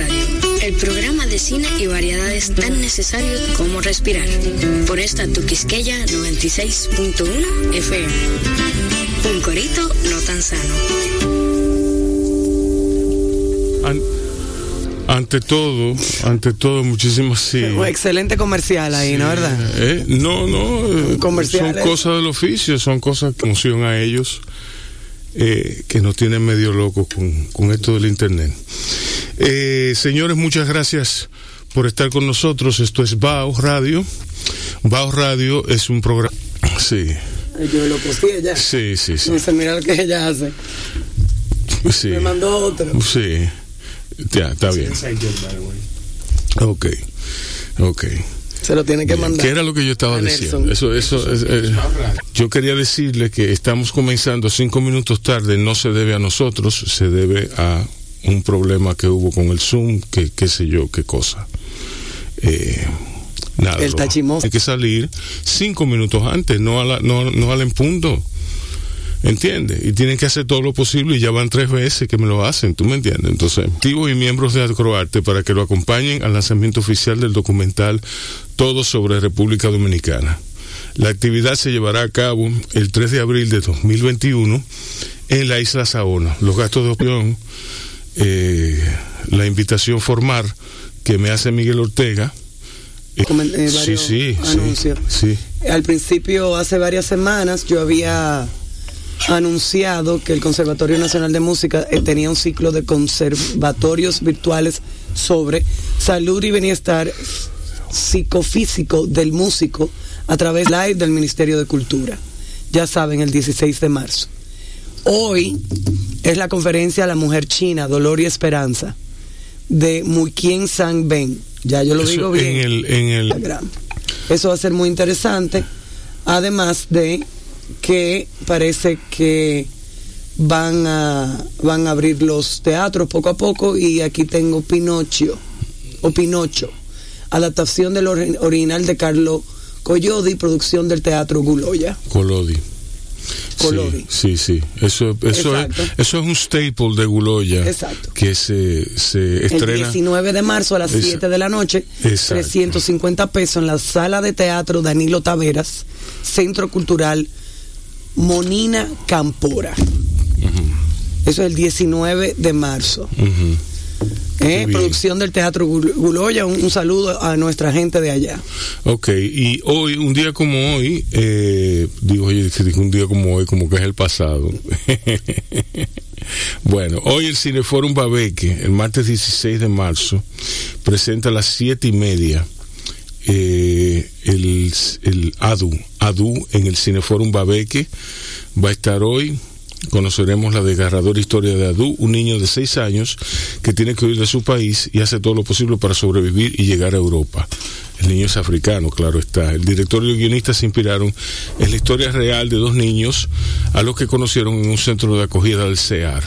Radio, el programa de cine y variedades tan necesarios como respirar. Por esta tu Quisqueya 96.1 FM. Un corito no tan sano. ante todo, ante todo, muchísimas sí. excelente comercial ahí, ¿no verdad? Eh, no, no, son cosas del oficio, son cosas que emocionan a ellos, eh, que nos tienen medio locos con, con esto del internet. Eh, señores, muchas gracias por estar con nosotros. Esto es BAO Radio. BAO Radio es un programa. Sí. Yo lo posteé ya. Sí, sí, sí. No mira lo que ella hace. Sí. Me mandó otro. Sí. Ya, está bien. Ok, ok. Se lo tiene que mandar. ¿Qué era lo que yo estaba diciendo? Eso, eso, eh, yo quería decirle que estamos comenzando cinco minutos tarde, no se debe a nosotros, se debe a un problema que hubo con el Zoom, que qué sé yo, qué cosa. Eh, nada. El Hay que salir cinco minutos antes, no, a la, no, no al empunto. ¿Entiendes? Y tienen que hacer todo lo posible y ya van tres veces que me lo hacen, ¿tú me entiendes? Entonces, activos y miembros de Acroarte para que lo acompañen al lanzamiento oficial del documental Todo sobre República Dominicana. La actividad se llevará a cabo el 3 de abril de 2021 en la isla Saona. Los gastos de opción, eh, la invitación formal que me hace Miguel Ortega. Eh, eh, sí, sí, sí. Al principio, hace varias semanas, yo había anunciado que el Conservatorio Nacional de Música eh, tenía un ciclo de conservatorios virtuales sobre salud y bienestar psicofísico del músico a través live del Ministerio de Cultura. Ya saben, el 16 de marzo. Hoy es la conferencia La Mujer China, Dolor y Esperanza, de Mukien Sang Ben. Ya yo lo digo bien. En el, en el... Eso va a ser muy interesante. Además de que parece que van a, van a abrir los teatros poco a poco y aquí tengo Pinocho o Pinocho, adaptación del original de Carlo Collodi, producción del teatro Guloya. Collodi. Collodi. Sí, sí, Eso, eso, es, eso es un staple de Guloya. Exacto. Que se, se estrena. El 19 de marzo a las 7 de la noche. Exacto. 350 pesos en la sala de teatro Danilo Taveras, Centro Cultural Monina Campora. Eso es el 19 de marzo. Eh, producción del Teatro Guloya, un, saludo a nuestra gente de allá. Ok, y hoy, un día como hoy, eh, digo, oye, un día como hoy, como que es el pasado. bueno, hoy el Cineforum Babeque, el martes 16 de marzo, presenta a las siete y media eh, el, el ADU, ADU en el Cineforum Babeque va a estar hoy. Conoceremos la desgarradora historia de Adu, un niño de seis años que tiene que huir de su país y hace todo lo posible para sobrevivir y llegar a Europa. El niño es africano, claro está. El director y el guionista se inspiraron en la historia real de dos niños a los que conocieron en un centro de acogida del CEAR.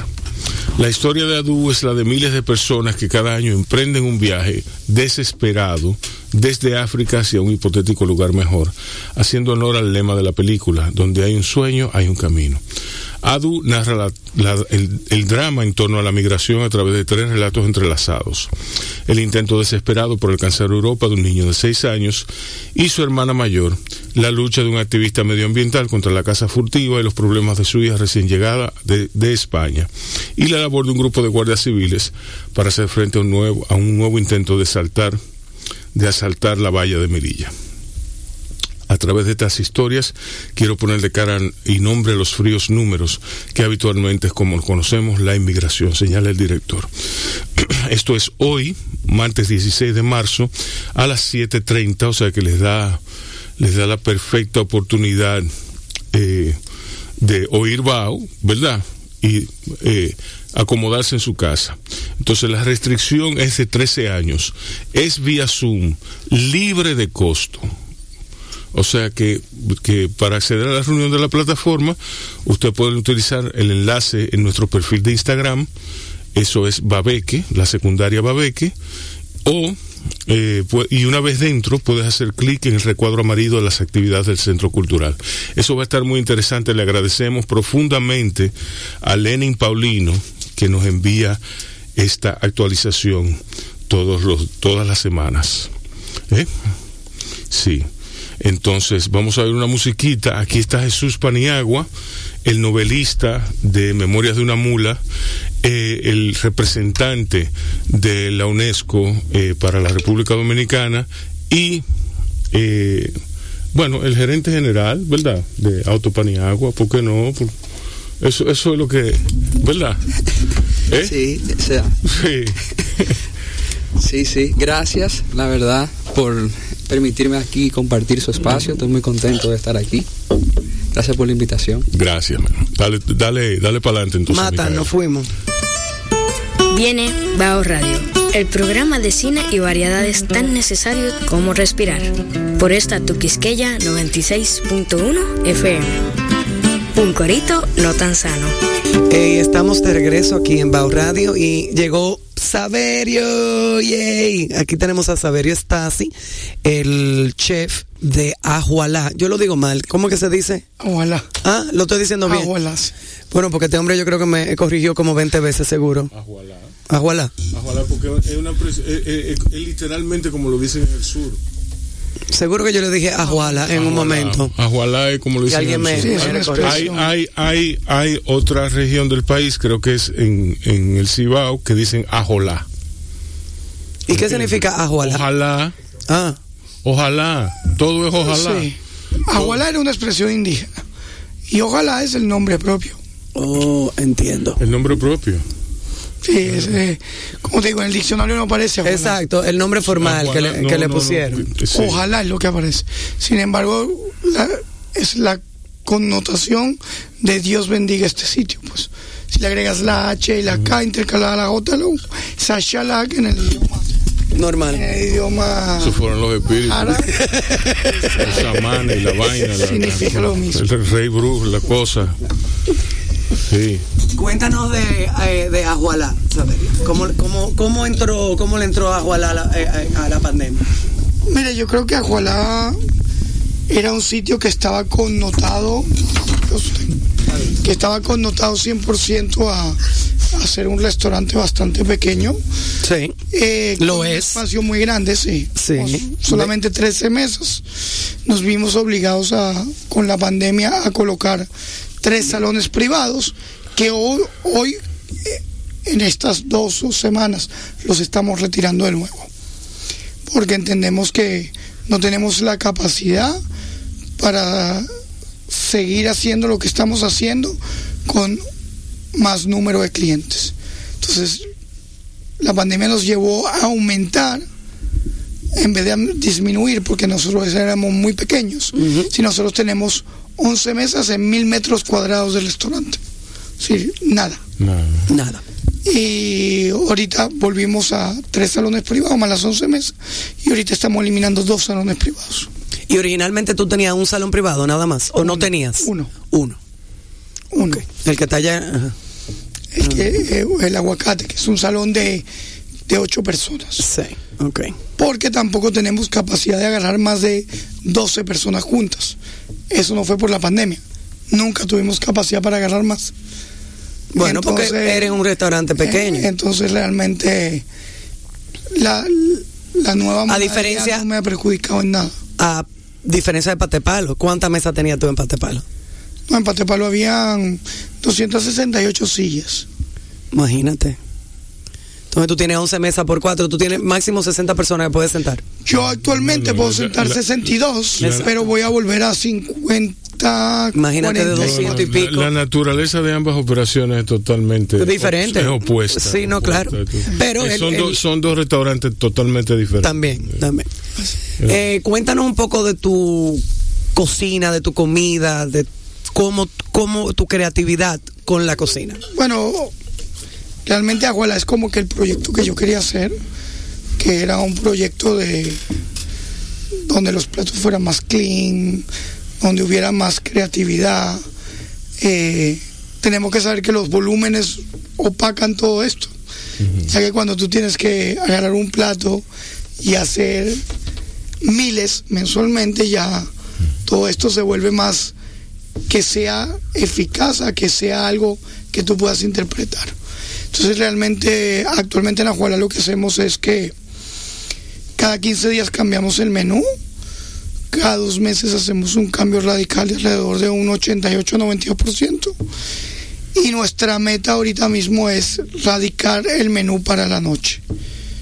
La historia de Adu es la de miles de personas que cada año emprenden un viaje desesperado desde África hacia un hipotético lugar mejor, haciendo honor al lema de la película, donde hay un sueño, hay un camino. Adu narra el, drama en torno a la migración a través de tres relatos entrelazados. El intento desesperado por alcanzar Europa de un niño de seis años y su hermana mayor, la lucha de un activista medioambiental contra la casa furtiva y los problemas de su hija recién llegada de, España, y la labor de un grupo de guardias civiles para hacer frente a un nuevo, a un nuevo intento de de asaltar la valla de Melilla. A través de estas historias quiero poner de cara y nombre los fríos números que habitualmente es como conocemos la inmigración, señala el director. Esto es hoy, martes 16 de marzo, a las 7.30, o sea que les da, les da la perfecta oportunidad eh, de oír BAO, ¿verdad? Y eh, acomodarse en su casa. Entonces la restricción es de 13 años, es vía Zoom, libre de costo. O sea que, para acceder a la reunión de la plataforma, usted puede utilizar el enlace en nuestro perfil de Instagram, eso es Babeque, la secundaria Babeque, o eh, y una vez dentro puedes hacer clic en el recuadro amarillo de las actividades del Centro Cultural. Eso va a estar muy interesante. Le agradecemos profundamente a Lenin Paulino que nos envía esta actualización todos los, todas las semanas. ¿Eh? Sí. Entonces, vamos a ver una musiquita. Aquí está Jesús Paniagua, el novelista de Memorias de una Mula, eh, el representante de la UNESCO eh, para la República Dominicana y, eh, bueno, el gerente general, ¿verdad? De Autopaniagua, ¿por qué no? eso, eso es lo que, ¿verdad? Sí, sea. Sí. sí, sí, gracias, la verdad, por permitirme aquí compartir su espacio. Estoy muy contento de estar aquí. Gracias por la invitación. Gracias, Dale, dale, dale para adelante entonces. Mata, nos fuimos. Viene Bao Radio, el programa de cine y variedades tan necesario como respirar. Por esta Tuquisqueya 96.1 FM. Un corito no tan sano. estamos de regreso aquí en Bao Radio y llegó Saberio, yay. Aquí tenemos a Saberio Stasi, el chef de Ajualá. Yo lo digo mal. ¿Cómo que se dice? Ajualá. Ah, lo estoy diciendo bien. Ajualá. Bueno, porque este hombre yo creo que me corrigió como 20 veces seguro. Ajualá. Ajualá. Ajualá porque es, una, es, literalmente como lo dicen en el sur. Seguro que yo le dije Ajuala en un momento. Ajuala es como lo dicen. alguien me, hay, hay, hay, hay otra región del país, creo que es en, en el Cibao, que dicen Ajolá. ¿Y qué significa Ajuala? Ojalá. Ah. Ojalá. Todo es ojalá. Sí. Ajuala era una expresión indígena. Y ojalá es el nombre propio. Oh, entiendo. El nombre propio. Sí, es, eh, como te digo, en el diccionario no aparece. Exacto, el nombre formal que, le, que le, pusieron. Ojalá es lo que aparece. Sin embargo, es la connotación de Dios bendiga este sitio. Pues si le agregas la H y la K intercalada a la J, lo Sashalak en el idioma normal. En el idioma. Esos fueron los espíritus. Mano y la vaina. Significa lo mismo. El rey Bruce, la cosa. Sí. Cuéntanos de, eh, de Ajuala, ¿Cómo, cómo, cómo, entró, ¿Cómo le entró Ajuala a la, eh, eh, a la pandemia? Mira, yo creo que Ajuala era un sitio que estaba connotado, que estaba connotado 100% a, a ser un restaurante bastante pequeño. Sí. lo es. Un espacio muy grande, sí. Sí. solamente 13 meses. Nos vimos obligados a, con la pandemia a colocar tres salones privados que hoy, hoy eh, en estas dos semanas los estamos retirando de nuevo. Porque entendemos que no tenemos la capacidad para seguir haciendo lo que estamos haciendo con más número de clientes. Entonces, la pandemia nos llevó a aumentar en vez de disminuir, porque nosotros éramos muy pequeños. Si nosotros tenemos 11 mesas en mil metros cuadrados del restaurante. Sí, nada. Nada. Y ahorita volvimos a tres salones privados más las 11 mesas. Y ahorita estamos eliminando dos salones privados. ¿Y originalmente tú tenías un salón privado nada más? ¿O no tenías? Uno. Uno. Uno. El que está allá. El, que, eh, el aguacate, que es un salón de, de ocho personas. Sí, ok. Porque tampoco tenemos capacidad de agarrar más de 12 personas juntas. Eso no fue por la pandemia. Nunca tuvimos capacidad para agarrar más. Bueno, porque eres un restaurante pequeño. Eh, entonces realmente la, la nueva a diferencia no me ha perjudicado en nada. A diferencia de Patepalo, ¿cuántas mesas tenías tú en Patepalo? No, en Patepalo habían 268 sillas. Imagínate. Entonces tú tienes 11 mesas por 4, tú tienes máximo 60 personas que puedes sentar. Yo actualmente puedo sentar 62, pero voy a volver a 50. Imagínate de 200 y pico. La, naturaleza de ambas operaciones es totalmente diferente. Es opuesta. Sí, no, claro. Pero son, son dos restaurantes totalmente diferentes. También, también. Eh, cuéntanos un poco de tu cocina, de tu comida, de cómo, cómo tu creatividad con la cocina. Bueno, realmente Aguala es como que el proyecto que yo quería hacer, que era un proyecto de donde los platos fueran más clean, donde hubiera más creatividad. Eh, tenemos que saber que los volúmenes opacan todo esto. Ya que cuando tú tienes que agarrar un plato y hacer miles mensualmente, ya todo esto se vuelve más que sea eficaz, a que sea algo que tú puedas interpretar. Entonces realmente actualmente en Ajuala lo que hacemos es que cada 15 días cambiamos el menú, cada dos meses hacemos un cambio radical de alrededor de un 88-92%. Y nuestra meta ahorita mismo es radicar el menú para la noche.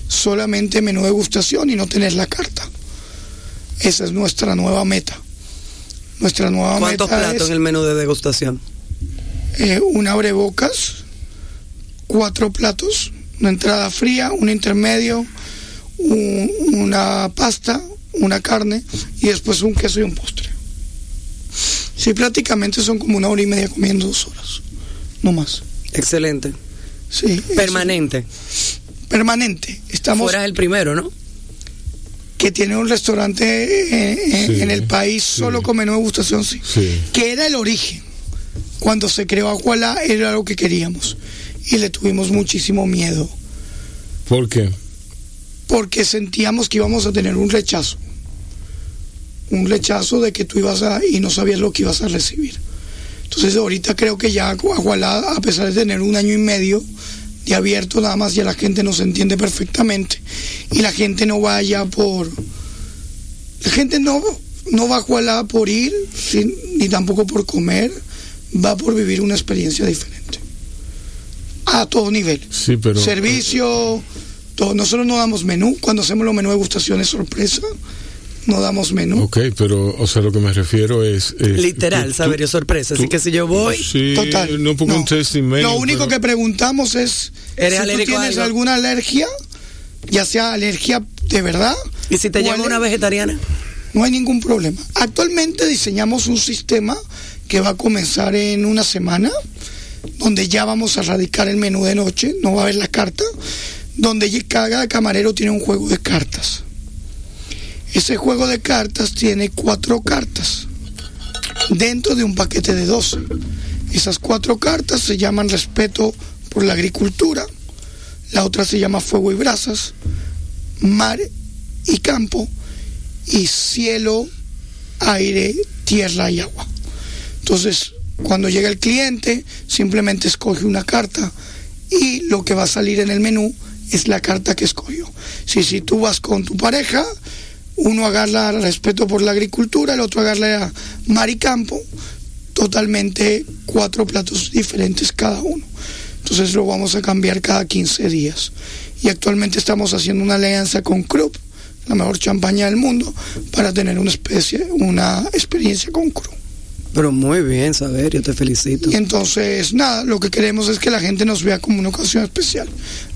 Solamente menú de degustación y no tener la carta. Esa es nuestra nueva meta. Nuestra nueva ¿Cuántos platos en el menú de degustación? Eh, una abrebocas, cuatro platos, una entrada fría, un intermedio, una pasta, una carne y después un queso y un postre. Sí, prácticamente son como una hora y media comiendo dos horas, no más. Excelente. Sí. Permanente. Permanente. Estamos. Fuera el primero, ¿no? Que tiene un restaurante eh, en, el país solo con menú de gustación, sí. Que era el origen. Cuando se creó Agualá era lo que queríamos. Y le tuvimos muchísimo miedo. ¿Por qué? porque sentíamos que íbamos a tener un rechazo. Un rechazo de que tú ibas a y no sabías lo que ibas a recibir. Entonces ahorita creo que ya Agualá, a pesar de tener un año y medio de abierto nada más, ya la gente nos entiende perfectamente. Y la gente no vaya por... La gente no, no va a Agualá por ir, ni tampoco por comer, va por vivir una experiencia diferente. A todo nivel. Sí, pero... Servicio nosotros no damos menú, cuando hacemos los menús de gustaciones sorpresa, no damos menú. Ok, pero, o sea, lo que me refiero es... Literal, saber sorpresa. Así que si yo voy... total. No pongo un Lo único que preguntamos es ¿Eres si tú tienes alguna alergia, ya sea alergia de verdad. ¿Y si te llama una vegetariana? No hay ningún problema. Actualmente diseñamos un sistema que va a comenzar en una semana, donde ya vamos a radicar el menú de noche, no va a haber la carta donde cada camarero tiene un juego de cartas. Ese juego de cartas tiene cuatro cartas dentro de un paquete de 12. Esas cuatro cartas se llaman respeto por la agricultura, la otra se llama fuego y brasas, mar y campo, y cielo, aire, tierra y agua. Entonces, cuando llega el cliente, simplemente escoge una carta y lo que va a salir en el menú es la carta que escogió. Si, si tú vas con tu pareja, uno agarra respeto por la agricultura, el otro agarra mar y campo, totalmente cuatro platos diferentes cada uno. Entonces lo vamos a cambiar cada 15 días. Y actualmente estamos haciendo una alianza con Krupp, la mejor champaña del mundo, para tener una especie, una experiencia con Krupp. Pero muy bien, saber, yo te felicito. Y entonces, nada, lo que queremos es que la gente nos vea como una ocasión especial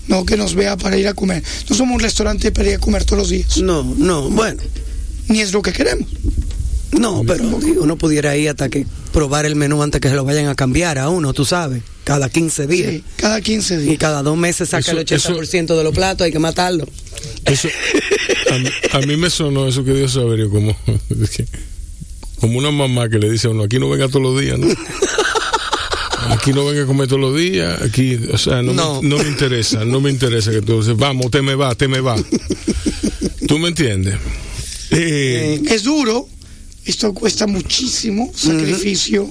no que nos vea para ir a comer. No somos un restaurante para ir a comer todos los días. No, no, bueno. Ni es lo que queremos. No, pero uno pudiera ir hasta que probar el menú antes que se lo vayan a cambiar a uno, tú sabes, cada 15 días. Sí, cada 15 días. Y cada dos meses saca el 80% de los platos, hay que matarlo. Eso, a, mí me sonó eso que Dios sabe, como, como una mamá que le dice a uno, aquí no venga todos los días, ¿no? Aquí no venga a comer todos los días, aquí, o sea, no, Me, interesa, no me interesa que tú dices, vamos, te me va, te me va. ¿Tú me entiendes? Eh, es duro, esto cuesta muchísimo, sacrificio,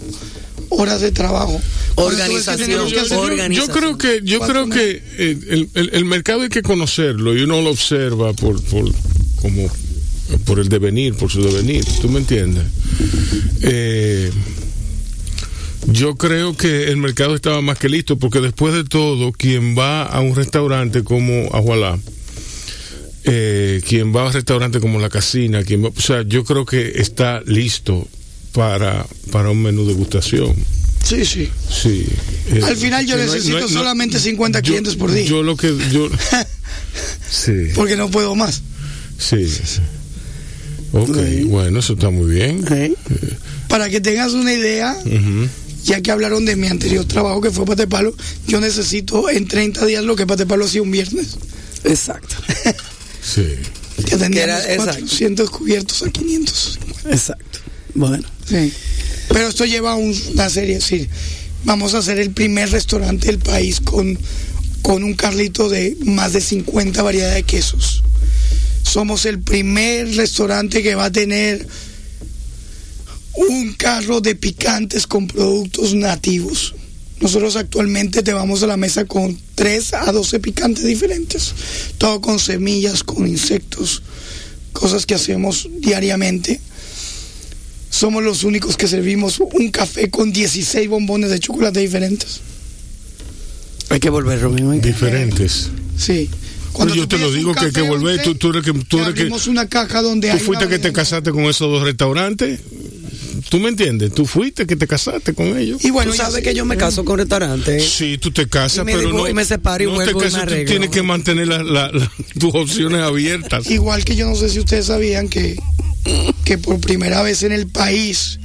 horas de trabajo. Organización, yo, creo que, yo creo que eh, el, mercado hay que conocerlo y uno lo observa por, por, como, por el devenir, por su devenir, ¿tú me entiendes? Eh, yo creo que el mercado estaba más que listo, porque después de todo, quien va a un restaurante como Agualá, eh, quien va a un restaurante como La Casina, quien o sea, yo creo que está listo para, para un menú de gustación. Sí, sí. Sí. Eh, Al final yo necesito solamente 50 clientes por día. Yo lo que yo sí. Porque no puedo más. Sí. Ok, bueno, eso está muy bien. Para que tengas una idea, ya que hablaron de mi anterior trabajo que fue Patepalo, yo necesito en 30 días lo que Patepalo hacía un viernes. Exacto. sí. Que teníamos 400 cubiertos a 500. Exacto. Bueno. Sí. Pero esto lleva una serie, es decir, vamos a ser el primer restaurante del país con, con un carrito de más de 50 variedades de quesos. Somos el primer restaurante que va a tener un carro de picantes con productos nativos. Nosotros actualmente te vamos a la mesa con 3 a 12 picantes diferentes, todo con semillas, con insectos, cosas que hacemos diariamente. Somos los únicos que servimos un café con 16 bombones de chocolate diferentes. Hay que volver, Rubén. Diferentes. Sí. Cuando yo te lo digo que hay que volver, tú, tú eres que... Tú eres que una caja donde ¿Tú fuiste que te casaste con esos dos restaurantes? ¿Tú me entiendes? Tú fuiste que te casaste con ellos. Y bueno, tú sabes que yo me caso con restaurantes. Sí, tú te casas, pero no. Y me separo y no vuelvo te casas, tú tienes que mantener tus opciones abiertas. Igual que yo no sé si ustedes sabían que, que por primera vez en el país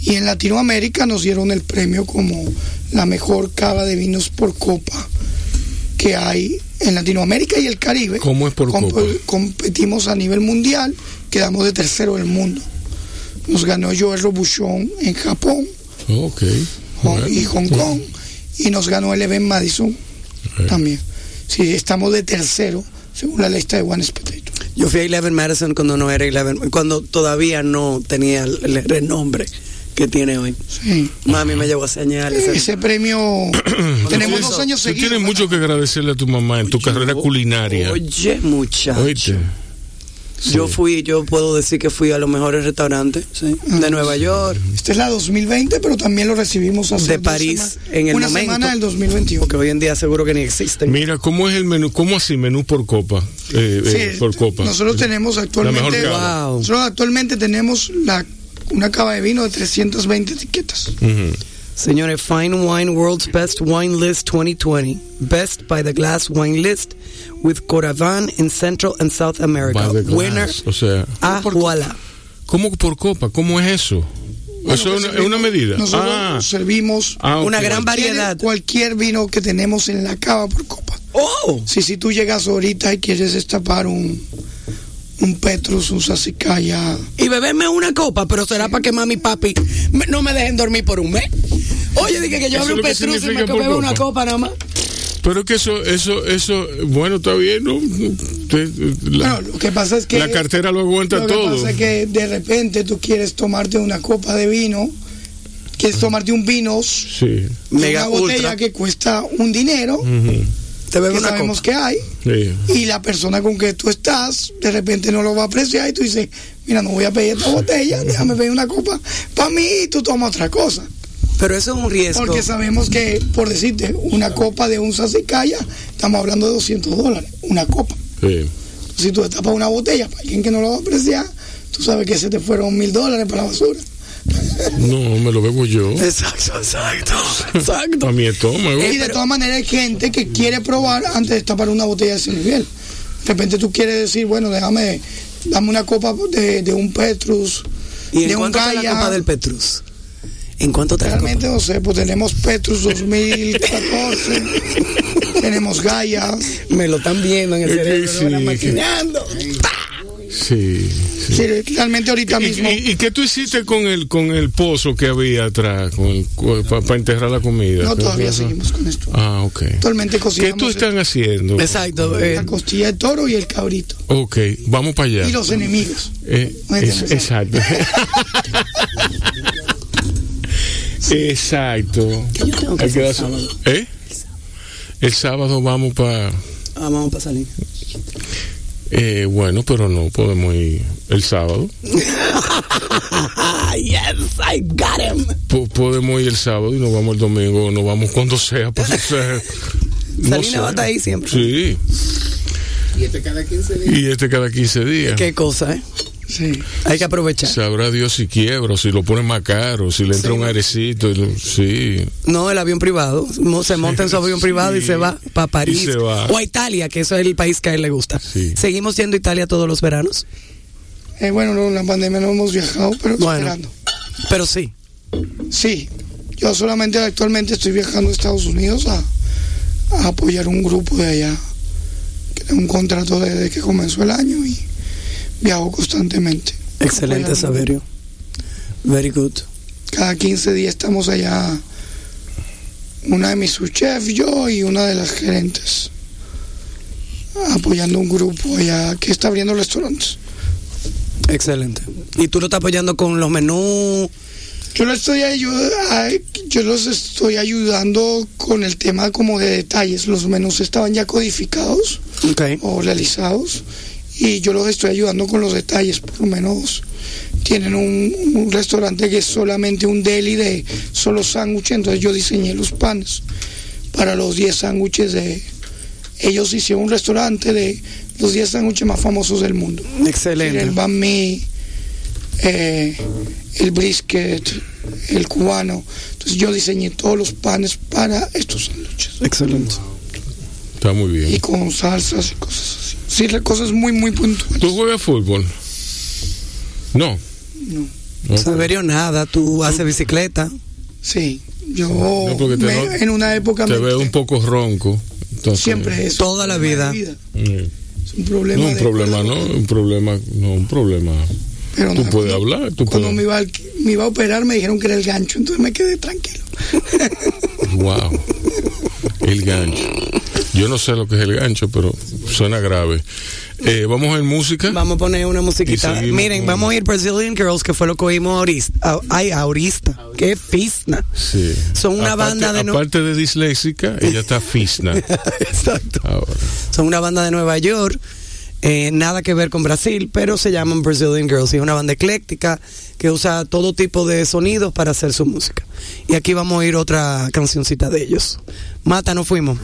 y en Latinoamérica nos dieron el premio como la mejor cava de vinos por copa que hay en Latinoamérica y el Caribe. ¿Cómo es por copa? Competimos a nivel mundial, quedamos de tercero del mundo. Nos ganó Joel Robuchon en Japón okay. y Hong Kong y nos ganó el Event Madison también. Sí, estamos de tercero según la lista de One Potato. Yo fui a Eleven Madison cuando no era Eleven, cuando todavía no tenía el renombre que tiene hoy. Sí. Mami me llevó a señales. Ese premio tenemos dos años seguidos. Tú tienes mucho que agradecerle a tu mamá en tu carrera culinaria. Oye, muchacho. Yo fui, yo puedo decir que fui a los mejores restaurantes de Nueva York. Esta es la 2020, pero también lo recibimos hace de París en el una semana del 2021. Que hoy en día seguro que ni existen. Mira, ¿cómo es el menú? ¿Cómo así menú por copa? Eh, eh, por copa. Nosotros tenemos actualmente, nosotros actualmente tenemos la una cava de vino de 320 etiquetas. Señores, Fine Wine World's Best Wine List 2020. Best by the Glass Wine List with Coravan in Central and South America. Winner. O sea, ah, voilà. ¿Cómo por copa? ¿Cómo es eso? eso es una, medida. Nosotros ah. servimos ah, una gran variedad. Cualquier vino que tenemos en la cava por copa. Oh. Si, si tú llegas ahorita y quieres destapar un, un Petrus, un Sasicaya. Y beberme una copa, pero será para que mami y papi no me dejen dormir por un mes. Oye, dije que yo abro un Petrus y me bebo una copa nada más. Pero que eso, eso, eso, bueno, está bien, ¿no? lo que pasa es que... La cartera lo aguanta todo. Lo que pasa es que de repente tú quieres tomarte una copa de vino, quieres tomarte un vino, sí. una botella que cuesta un dinero, te que sabemos que hay, y la persona con que tú estás de repente no lo va a apreciar y tú dices, mira, no voy a pedir esta botella, déjame pedir una copa para mí y tú tomas otra cosa. Pero eso es un riesgo. Porque sabemos que, por decirte, una copa de un sasicaya, estamos hablando de 200 dólares, una copa. Si tú para una botella para alguien que no lo va a apreciar, tú sabes que se te fueron mil dólares para la basura. No, me lo bebo yo. Exacto, exacto. Exacto. A mi estómago. Y de todas maneras hay gente que quiere probar antes de tapar una botella de nivel. De repente tú quieres decir, bueno, déjame, dame una copa de, de un Petrus. ¿Y en de cuánto un la copa del Petrus? ¿En cuánto te Realmente no sé, pues tenemos Petrus 2014, tenemos Gaia. Me lo están viendo en el cerebro, sí, maquinando. Sí, sí. realmente ahorita mismo. ¿Y, qué tú hiciste con el con el pozo que había atrás para enterrar la comida? No, todavía seguimos con esto. Ah, ok. Actualmente cocinamos. ¿Qué tú están haciendo? Exacto. La eh. costilla de toro y el cabrito. Ok, vamos para allá. Y los enemigos. Eh, exacto. exacto. ¿Qué yo tengo que hacer el sábado? ¿Eh? El sábado vamos para... Ah, vamos para salir. Eh, bueno, pero no podemos ir el sábado. yes, I got him. podemos ir el sábado y nos vamos el domingo, nos vamos cuando sea. Pues, o sea, no Salina va ahí siempre. Sí. Y este cada 15 días. Y este cada 15 días. Qué cosa, ¿eh? Sí. Hay que aprovechar. Sabrá Dios si quiebra, si lo pone más caro, si le entra un airecito. Sí. No, el avión privado. Se monta en su avión privado y se va para París. O a Italia, que eso es el país que a él le gusta. ¿Seguimos yendo a Italia todos los veranos? Eh, bueno, no, en la pandemia no hemos viajado, pero esperando. Pero sí. Sí. Yo solamente actualmente estoy viajando a Estados Unidos a, apoyar un grupo de allá. Que tengo un contrato desde que comenzó el año y viajo constantemente. Excelente, Saberio. Very good. Cada 15 días estamos allá, una de mis subchefs, yo y una de las gerentes, apoyando un grupo allá que está abriendo restaurantes. Excelente. ¿Y tú lo estás apoyando con los menús? Yo, lo estoy yo los estoy ayudando con el tema como de detalles. Los menús estaban ya codificados o realizados y yo los estoy ayudando con los detalles. Por lo menos tienen un, restaurante que es solamente un deli de solo sándwiches, entonces yo diseñé los panes para los 10 sándwiches de... Ellos hicieron un restaurante de los 10 sándwiches más famosos del mundo. Excelente. El banh mi, eh, el brisket, el cubano. Entonces yo diseñé todos los panes para estos sándwiches. Excelente. Está muy bien. Y con salsas y cosas así. Sí, cosas muy, muy puntuales. ¿Tú juegas fútbol? No. No. Saberio nada, tú haces bicicleta. Sí, yo en una época te veo un poco ronco. Siempre es. Toda la vida. Es un problema. No, un problema, no, un problema, no, un problema. Pero tú puedes hablar. Tú cuando Me, iba, me iba a operar me dijeron que era el gancho, entonces me quedé tranquilo. wow. El gancho. Yo no sé lo que es el gancho, pero suena grave. Eh, vamos a ir música. Vamos a poner una musiquita. Miren, vamos a ir Brazilian Girls, que fue lo que oímos ahorita. Ay, ahorita. Qué fisna. Sí. Son una banda de. Aparte de disléxica, ella está fisna. Exacto. Son una banda de Nueva York. Eh, nada que ver con Brasil, pero se llaman Brazilian Girls y es una banda ecléctica que usa todo tipo de sonidos para hacer su música. Y aquí vamos a oír otra cancioncita de ellos. Mata, no fuimos.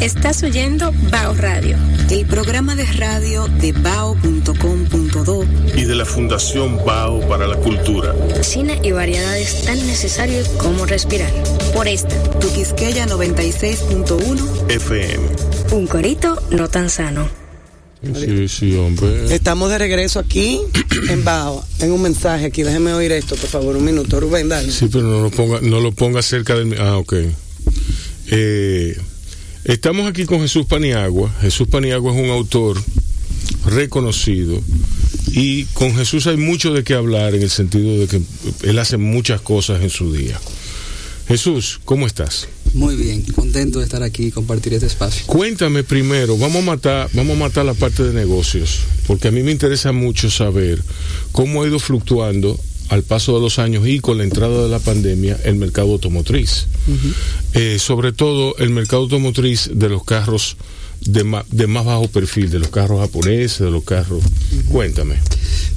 Estás oyendo Bao Radio, el programa de radio de bao.com.do y de la Fundación Bao para la Cultura. Cine y variedades tan necesarios como respirar. Por esta, tu Quisqueya 96.1 FM. Un corito no tan sano. Sí, sí, hombre. Estamos de regreso aquí en Bao. Tengo un mensaje aquí, déjeme oír esto, por favor, un minuto. Rubén, dale. Sí, pero no lo ponga, no lo ponga cerca del... Ah, ok. Eh... Estamos aquí con Jesús Paniagua. Jesús Paniagua es un autor reconocido y con Jesús hay mucho de qué hablar en el sentido de que él hace muchas cosas en su día. Jesús, ¿cómo estás? Muy bien, contento de estar aquí y compartir este espacio. Cuéntame primero, vamos a matar, vamos a matar la parte de negocios, porque a mí me interesa mucho saber cómo ha ido fluctuando al paso de los años y con la entrada de la pandemia el mercado automotriz. Eh, sobre todo el mercado automotriz de los carros de, de, más bajo perfil, de los carros japoneses, de los carros. Cuéntame.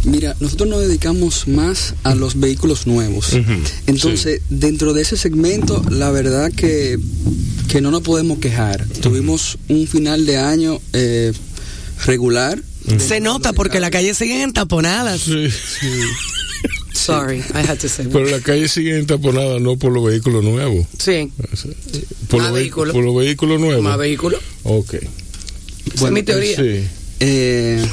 Mira, nosotros nos dedicamos más a los vehículos nuevos. Entonces, dentro de ese segmento, la verdad que, que no nos podemos quejar. Tuvimos un final de año eh, regular. Se nota porque la calle sigue entaponada. Sí. sí. Sorry, I had to say. Pero la calle sigue entaponada no por los vehículos nuevos. Sí. Por, los, vehículos. por los vehículos nuevos. Más vehículos. Ok. Esa es mi teoría. Sí. Eh,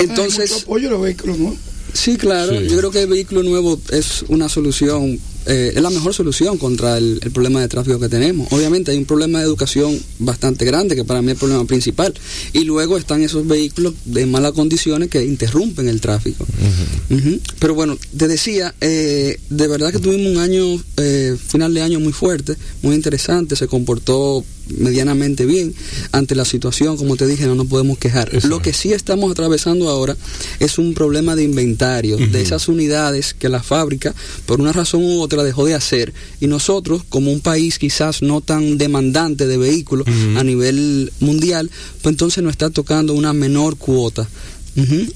entonces. Hay apoyo a los vehículos nuevos. Sí, claro. Yo creo que el vehículo nuevo es una solución eh, es la mejor solución contra el, problema de tráfico que tenemos. Obviamente hay un problema de educación bastante grande, que para mí es el problema principal. Y luego están esos vehículos de malas condiciones que interrumpen el tráfico. Pero bueno, te decía, eh, de verdad que tuvimos un año, eh, final de año muy fuerte, muy interesante, se comportó medianamente bien ante la situación, como te dije, no nos podemos quejar. Lo que sí estamos atravesando ahora es un problema de inventario de esas unidades que la fábrica, por una razón u otra, dejó de hacer y nosotros como un país quizás no tan demandante de vehículos a nivel mundial, pues entonces nos está tocando una menor cuota.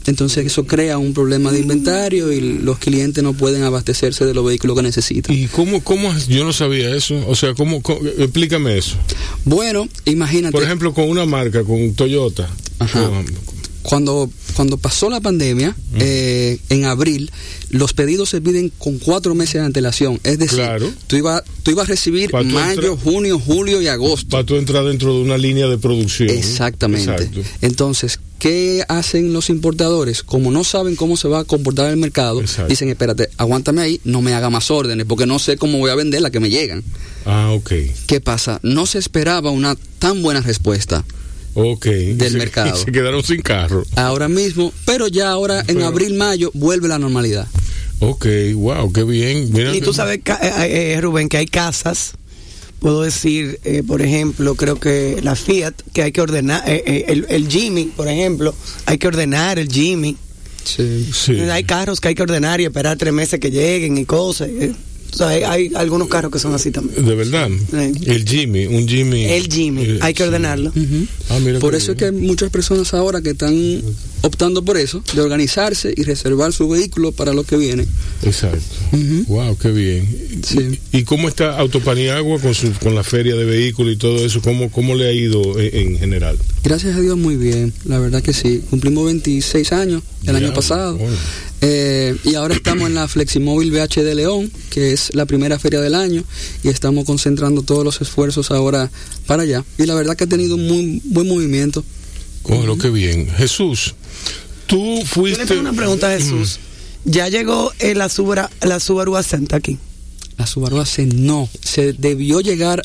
Entonces eso crea un problema de inventario y los clientes no pueden abastecerse de los vehículos que necesitan. ¿Y cómo, cómo yo no sabía eso? O sea, ¿cómo, explícame eso? Bueno, imagínate. Por ejemplo, con una marca, con Toyota. Ajá cuando, cuando pasó la pandemia, eh, en abril, los pedidos se piden con cuatro meses de antelación. Es decir, tú, ibas tú ibas a recibir mayo, junio, julio y agosto. Para tú entrar dentro de una línea de producción. Exactamente. Entonces, ¿qué hacen los importadores? Como no saben cómo se va a comportar el mercado, dicen, espérate, aguántame ahí, no me haga más órdenes, porque no sé cómo voy a vender la que me llegan. Ah, ok. ¿Qué pasa? No se esperaba una tan buena respuesta del mercado. se quedaron sin carro. Ahora mismo, pero ya ahora en abril, mayo vuelve la normalidad. Ok, wow, qué bien. y tú sabes, eh, eh, Rubén, que hay casas, puedo decir, eh, por ejemplo, creo que la Fiat, que hay que ordenar, el, el Jimmy, por ejemplo, hay que ordenar el Jimmy Sí. sí. Hay carros que hay que ordenar y esperar tres meses que lleguen y cosas. O sea, hay, algunos carros que son así también. De verdad. El Jimmy, un Jimmy. El Jimmy, eh, hay que ordenarlo. Ah, por eso es que hay muchas personas ahora que están optando por eso, de organizarse y reservar su vehículo para lo que viene. Exacto. Wow, qué bien. Sí. ¿Y cómo está Autopaniagua con, su, con la feria de vehículos y todo eso? ¿Cómo, cómo le ha ido en, general? Gracias a Dios muy bien, la verdad que sí. Cumplimos 26 años el año pasado. Eh, y ahora estamos en la Fleximóvil BH de León, que es la primera feria del año, y estamos concentrando todos los esfuerzos ahora para allá. Y la verdad que ha tenido un muy buen movimiento. Oh, lo que bien. Jesús, tú fuiste... Yo le tengo una pregunta a Jesús. ¿Ya llegó la Subaru, la Subaru Ascent aquí? La Subaru Ascent no, se debió llegar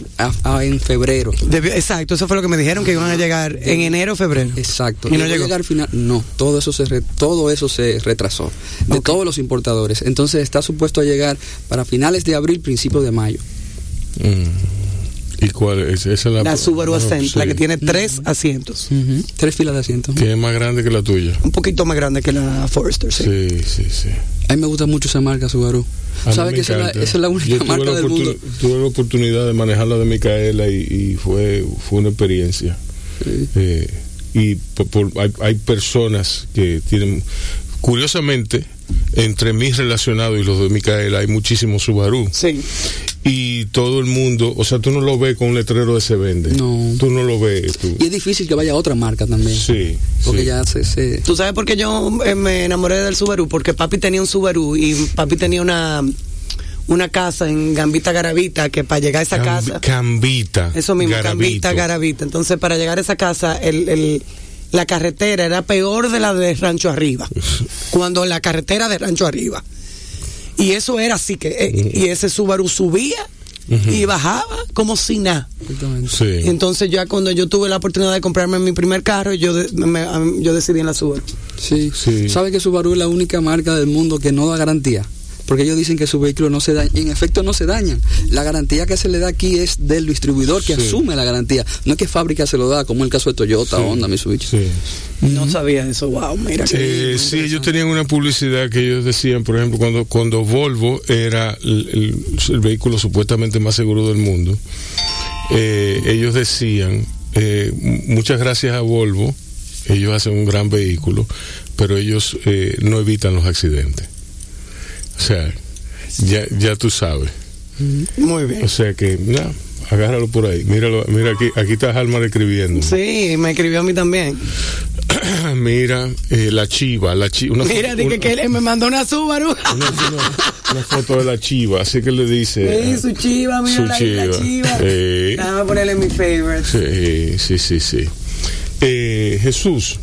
en febrero. exacto, eso fue lo que me dijeron que iban a llegar en enero o febrero. Exacto. Y no llegó. Llegar final, no, todo eso se todo eso se retrasó de todos los importadores. Entonces está supuesto a llegar para finales de abril, principios de mayo. Mm. ¿Y cuál es? Esa la, la Subaru Ascent, la que tiene tres asientos. Tres filas de asientos. Que es más grande que la tuya. Un poquito más grande que la Forester, sí. Sí, sí, sí. A mí me gusta mucho esa marca Subaru. ¿Sabes que esa es, la, única marca del mundo? Tuve la oportunidad de manejarla de Micaela y, fue, fue una experiencia. Eh, y hay, personas que tienen, curiosamente, entre mis relacionados y los de Micaela hay muchísimos Subaru. Sí. Y todo el mundo, o sea, tú no lo ves con un letrero de se vende. No. Tú no lo ves. Y es difícil que vaya a otra marca también. Sí. Porque ya se, ¿Tú sabes por qué yo eh, me enamoré del Subaru? Porque papi tenía un Subaru y papi tenía una una casa en Gambita Garavita que para llegar a esa casa Gambita eso mismo Gambita Garavita entonces para llegar a esa casa el, el la carretera era peor de la de Rancho Arriba, cuando la carretera de Rancho Arriba. Y eso era así que, eh, y ese Subaru subía y bajaba como si nada. Entonces ya cuando yo tuve la oportunidad de comprarme mi primer carro, yo, yo decidí en la Subaru. Sí. sí. ¿Sabe que Subaru es la única marca del mundo que no da garantía? Porque ellos dicen que su vehículo no se daña, y en efecto no se dañan. La garantía que se le da aquí es del distribuidor que asume la garantía, no es que fábrica se lo da, como el caso de Toyota, Honda, Mitsubishi. No sabía eso, wow, mira. Eh, sí, ellos tenían una publicidad que ellos decían, por ejemplo, cuando, cuando Volvo era el, vehículo supuestamente más seguro del mundo, eh, ellos decían, eh, muchas gracias a Volvo, ellos hacen un gran vehículo, pero ellos no evitan los accidentes. O sea, ya, ya tú sabes. Muy bien. O sea que, ya, agárralo por ahí. Míralo, mira aquí, aquí está Alma escribiendo. Sí, me escribió a mí también. mira, eh, la chiva, la chiva. Mira, dije que él me mandó una Subaru. una, foto de la chiva, así que le dice. Sí, su chiva, mira la, chiva. La chiva. Eh, Déjame ponerle mi favorite. Sí, sí, sí, sí. Eh, Jesús,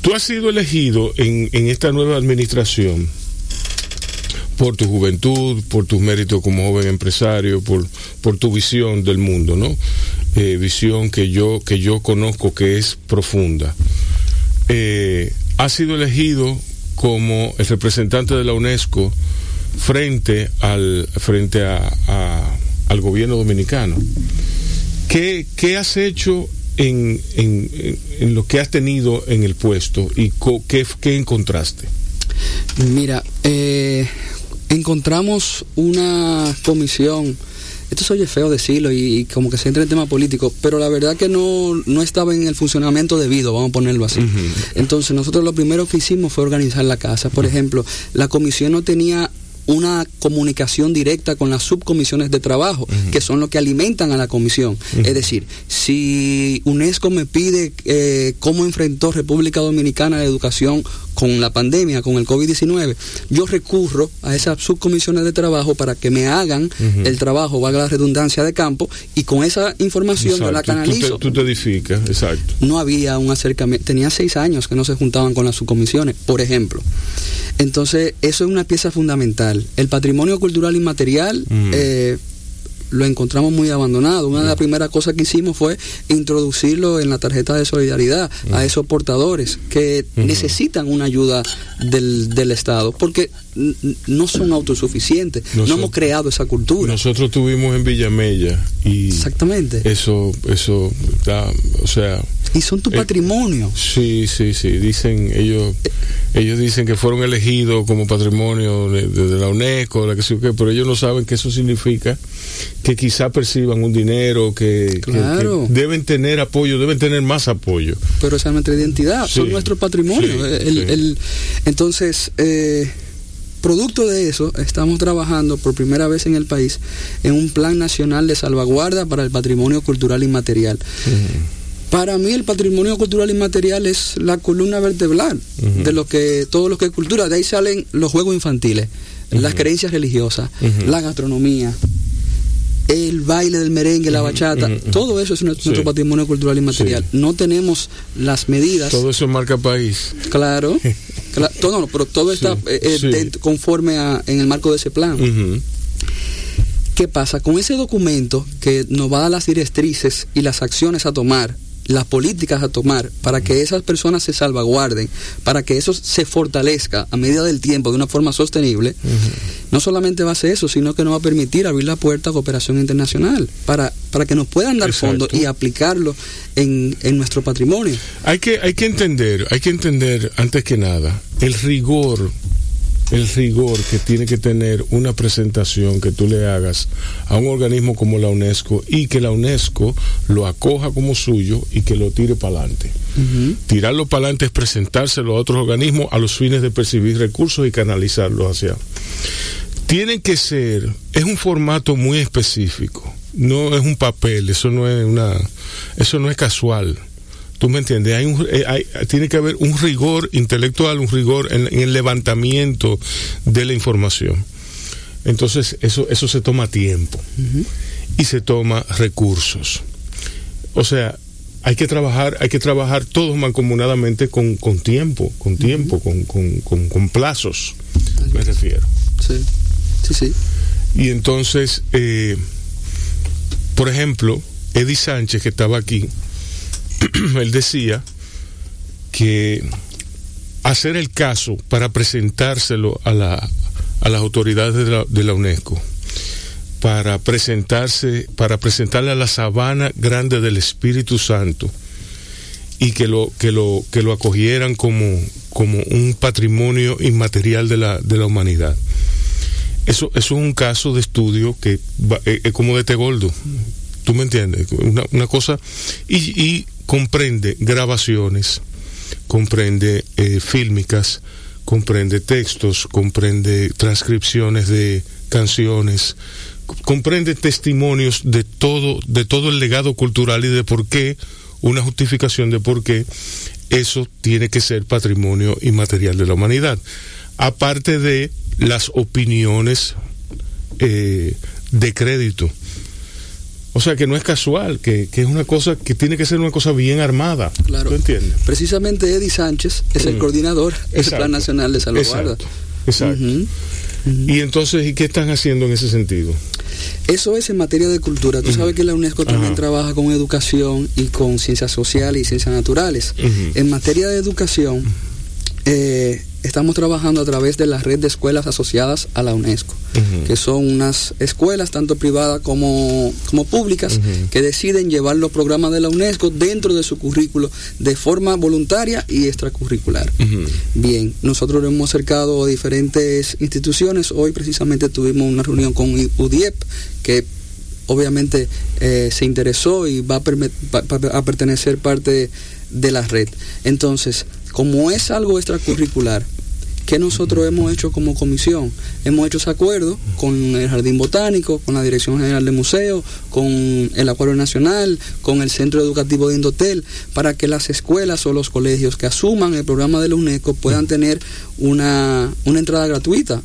tú has sido elegido en, en esta nueva administración por tu juventud, por tus méritos como joven empresario, por, por tu visión del mundo, ¿no? Eh, visión que yo, que yo conozco que es profunda. Eh, has sido elegido como el representante de la UNESCO frente al, frente a, al gobierno dominicano. ¿Qué, qué has hecho en, en, en, lo que has tenido en el puesto y qué, qué encontraste? Mira, eh, encontramos una comisión esto se oye feo decirlo y, como que se entra en tema político, pero la verdad que no, no estaba en el funcionamiento debido, vamos a ponerlo así. Entonces nosotros lo primero que hicimos fue organizar la casa. Por ejemplo, la comisión no tenía una comunicación directa con las subcomisiones de trabajo, que son los que alimentan a la comisión. Es decir, si UNESCO me pide eh, cómo enfrentó República Dominicana la educación con la pandemia, con el COVID-19, yo recurro a esas subcomisiones de trabajo para que me hagan el trabajo, valga la redundancia de campo, y con esa información yo la canalizo. Tú te, edificas, exacto. No había un acercamiento, tenía seis años que no se juntaban con las subcomisiones, por ejemplo. Entonces, eso es una pieza fundamental. El patrimonio cultural inmaterial eh, lo encontramos muy abandonado. Una de las primeras cosas que hicimos fue introducirlo en la tarjeta de solidaridad a esos portadores que necesitan una ayuda del, del Estado, porque no son autosuficientes, no hemos creado esa cultura. Nosotros tuvimos en Villamella y exactamente. eso eso o sea y son tu patrimonio. Sí, sí, sí. Dicen ellos, ellos dicen que fueron elegidos como patrimonio de, la UNESCO, la que sé qué, pero ellos no saben que eso significa que quizá perciban un dinero, que, deben tener apoyo, deben tener más apoyo. Pero esa es nuestra identidad, son nuestro patrimonio. el, entonces, eh, producto de eso, estamos trabajando por primera vez en el país en un plan nacional de salvaguarda para el patrimonio cultural inmaterial. Para mí el patrimonio cultural inmaterial es la columna vertebral de lo que todo lo que es cultura. De ahí salen los juegos infantiles, las creencias religiosas, la gastronomía, el baile del merengue, la bachata, todo eso es nuestro, patrimonio cultural inmaterial. No tenemos las medidas. Todo eso marca país. Claro, todo, pero todo está eh, eh, conforme a, en el marco de ese plan. ¿Qué pasa? Con ese documento que nos va a dar las directrices y las acciones a tomar las políticas a tomar para que esas personas se salvaguarden, para que eso se fortalezca a medida del tiempo de una forma sostenible, no solamente va a ser eso, sino que nos va a permitir abrir la puerta a cooperación internacional para, para que nos puedan dar fondos y aplicarlo en, en, nuestro patrimonio. Hay que, hay que entender, hay que entender antes que nada el rigor el rigor que tiene que tener una presentación que tú le hagas a un organismo como la UNESCO y que la UNESCO lo acoja como suyo y que lo tire para adelante. Tirarlo para adelante es presentárselo a otros organismos a los fines de percibir recursos y canalizarlos hacia. Tiene que ser, es un formato muy específico, no es un papel, eso no es una, eso no es casual ¿Tú me entiendes? Hay un, eh, tiene que haber un rigor intelectual, un rigor en, el levantamiento de la información. Entonces, eso, eso se toma tiempo y se toma recursos. O sea, hay que trabajar, hay que trabajar todos mancomunadamente con, con tiempo, con tiempo, con, con, con, plazos, me refiero. Sí, sí, sí. Y entonces, eh, por ejemplo, Eddie Sánchez, que estaba aquí, él decía que hacer el caso para presentárselo a, la, a las autoridades de la, UNESCO, para presentarse, para presentarle a la sabana grande del Espíritu Santo y que lo, que lo, que lo acogieran como, como un patrimonio inmaterial de la, de la humanidad. Eso, eso es un caso de estudio que eh, es, como de Tegoldo. ¿Tú me entiendes? Una, una cosa. Y, y comprende grabaciones, comprende eh, fílmicas, comprende textos, comprende transcripciones de canciones, comprende testimonios de todo, de todo el legado cultural y de por qué, una justificación de por qué eso tiene que ser patrimonio inmaterial de la humanidad. Aparte de las opiniones eh, de crédito o sea que no es casual, que, es una cosa que tiene que ser una cosa bien armada. Claro. entiendes? Precisamente Eddie Sánchez es el mm. coordinador del Plan Nacional de Salvaguarda. Exacto. Y entonces, ¿y qué están haciendo en ese sentido? Eso es en materia de cultura. Tú sabes que la UNESCO también trabaja con educación y con ciencias sociales y ciencias naturales. En materia de educación, eh, estamos trabajando a través de la red de escuelas asociadas a la UNESCO, que son unas escuelas tanto privadas como, como públicas que deciden llevar los programas de la UNESCO dentro de su currículo de forma voluntaria y extracurricular. Bien, nosotros nos hemos acercado a diferentes instituciones. Hoy precisamente tuvimos una reunión con UDIEP que obviamente eh, se interesó y va a, a pertenecer parte de la red. Entonces, como es algo extracurricular, ¿Qué nosotros hemos hecho como comisión? Hemos hecho ese acuerdo con el Jardín Botánico, con la Dirección General de Museos, con el Acuario Nacional, con el Centro Educativo de Indotel, para que las escuelas o los colegios que asuman el programa de la UNESCO puedan tener una, una entrada gratuita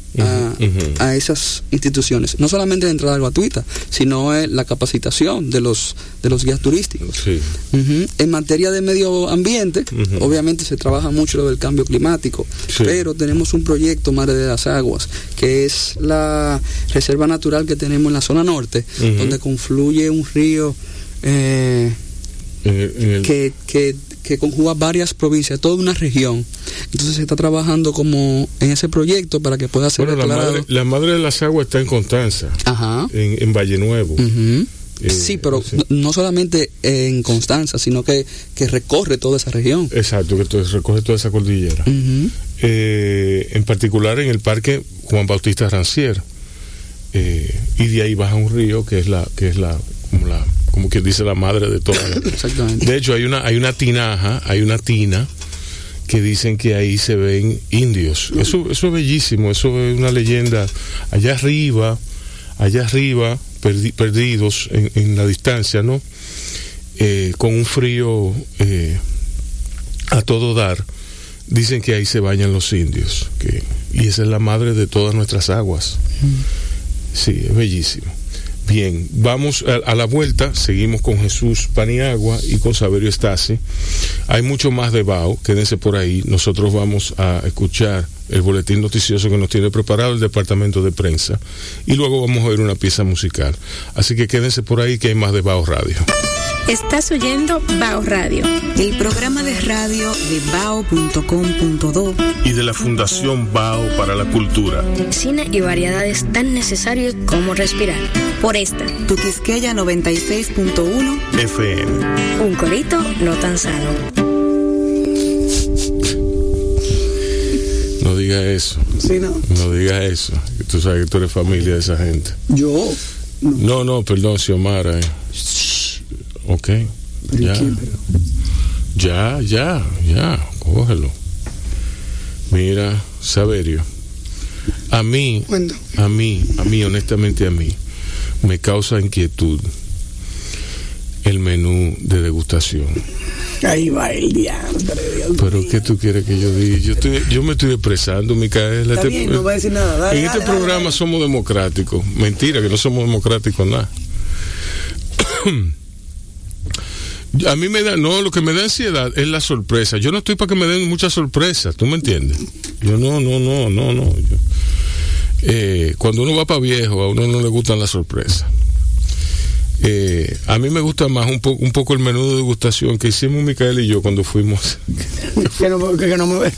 a, esas instituciones. No solamente la entrada gratuita, sino la capacitación de los, de los guías turísticos. En materia de medio ambiente, obviamente se trabaja mucho lo del cambio climático, pero tenemos un proyecto Madre de las Aguas, que es la reserva natural que tenemos en la zona norte, donde confluye un río eh, que, que, conjuga varias provincias, toda una región. Entonces se está trabajando como en ese proyecto para que pueda ser bueno, la madre, la madre, de las Aguas está en Constanza, en, en Valle Nuevo. Eh, sí, pero no solamente en Constanza, sino que, que, recorre toda esa región. Exacto, que recorre toda esa cordillera. Eh, en particular en el parque Juan Bautista Rancier. Eh, y de ahí baja un río que es la, que es la, como la, como quien dice la madre de todas. Exactamente. De hecho, hay una, hay una tinaja, hay una tina que dicen que ahí se ven indios. Eso, eso es bellísimo, eso es una leyenda. Allá arriba, allá arriba, perdidos en, la distancia, ¿no? Eh, con un frío eh, a todo dar, dicen que ahí se bañan los indios, que, y esa es la madre de todas nuestras aguas. Sí, es bellísimo. Bien, vamos a, la vuelta, seguimos con Jesús Paniagua y con Saberio Estase. Hay mucho más de Bao, quédense por ahí. Nosotros vamos a escuchar el boletín noticioso que nos tiene preparado el departamento de prensa y luego vamos a oír una pieza musical. Así que quédense por ahí que hay más de Bao Radio. Estás oyendo Bao Radio, el programa de radio de bao.com.do y de la Fundación Bao para la Cultura. Cine y variedades tan necesarios como respirar. Por esta, tu Quisqueya 96.1 FM. Un corito no tan sano. No diga eso. Sí, no. No diga eso. Tú sabes que tú eres familia de esa gente. Yo. No, no, perdón, Xiomara. Eh. Ok. ya. ya, ya, ya, cógelo. Mira, Saberio, a mí, a mí, a mí, honestamente a mí, me causa inquietud el menú de degustación. Ahí va el diantre. Pero ¿qué tú quieres que yo diga? Yo, estoy, yo me estoy expresando, Micaela. Está este, no va a decir nada. en este programa somos democráticos. Mentira, que no somos democráticos nada. A mí me da, no, lo que me da ansiedad es la sorpresa. Yo no estoy para que me den muchas sorpresas, ¿tú me entiendes? Yo no, no, no, no, no. Eh, cuando uno va para viejo, a uno no le gustan las sorpresas. Eh, a mí me gusta más un, un poco el menú de degustación que hicimos Micael y yo cuando fuimos. que no, que no me...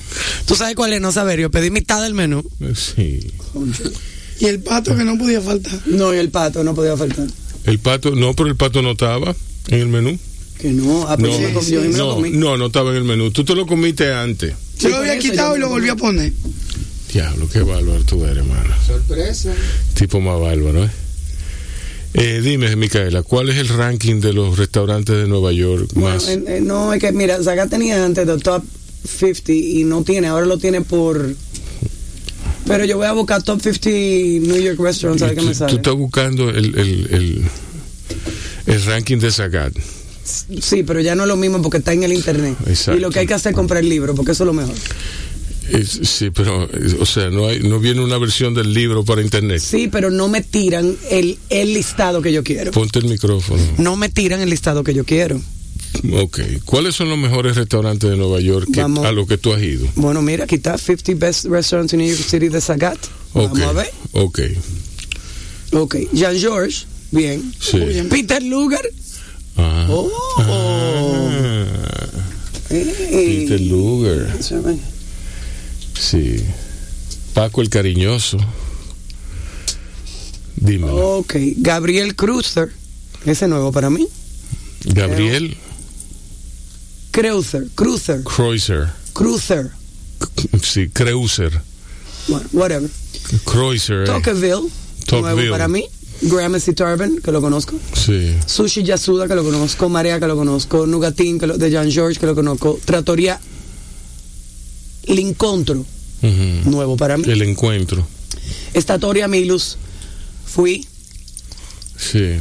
¿Tú sabes cuál es? No saber, yo pedí mitad del menú. Eh, sí. Y el pato que no podía faltar. No, y el pato no podía faltar. El pato, no, pero el pato no estaba en el menú. Que no, ah, pues no, no, no, estaba en el menú. Tú te lo comiste antes. Yo lo había quitado y lo volví a poner. Diablo, qué bárbaro tú eres, hermano. Sorpresa. Tipo más bárbaro, ¿eh? Eh, dime, Micaela, ¿cuál es el ranking de los restaurantes de Nueva York más? Eh, no, es que mira, Zagat tenía antes el top 50 y no tiene, ahora lo tiene por... Pero yo voy a buscar top 50 New York restaurants, a ver qué me sale. Tú estás buscando el, el, el, el ranking de Zagat. Sí, pero ya no es lo mismo porque está en el internet. Y lo que hay que hacer es comprar el libro, porque eso es lo mejor. Sí, pero, o sea, no, hay, no viene una versión del libro para internet. Sí, pero no me tiran el, el listado que yo quiero. Ponte el micrófono. No me tiran el listado que yo quiero. Ok. ¿Cuáles son los mejores restaurantes de Nueva York a los que tú has ido? Bueno, mira, aquí está 50 Best Restaurants in New York City de Sagat. Vamos a ver. Ok. Ok. Jean George, bien. Sí. Peter Lugar. Ah. Oh. Peter Luger. Sí. Paco el Cariñoso. Dímelo. Ok. Gabriel Cruiser. Ese nuevo para mí. Gabriel. Cruiser. Cruiser. Cruiser. Cruiser. Sí, Cruiser. Bueno, whatever. Cruiser. Eh. Tocqueville. Nuevo para mí. Gramercy Turban, que lo conozco. Sí. Sushi Yasuda, que lo conozco. Marea, que lo conozco. Nugatín, que lo, de Jean George, que lo conozco. Trattoria L'Incontro, nuevo para mí. El encuentro. Estatoria Milus, fui. Sí.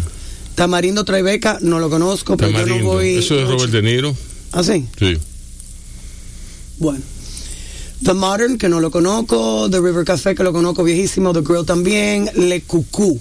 Tamarindo Tribeca, no lo conozco, pero yo no voy. Eso es Robert De Niro. ¿Ah, sí? Sí. Bueno. The Modern, que no lo conozco. The River Café, que lo conozco viejísimo. The Grill también. Le Cucú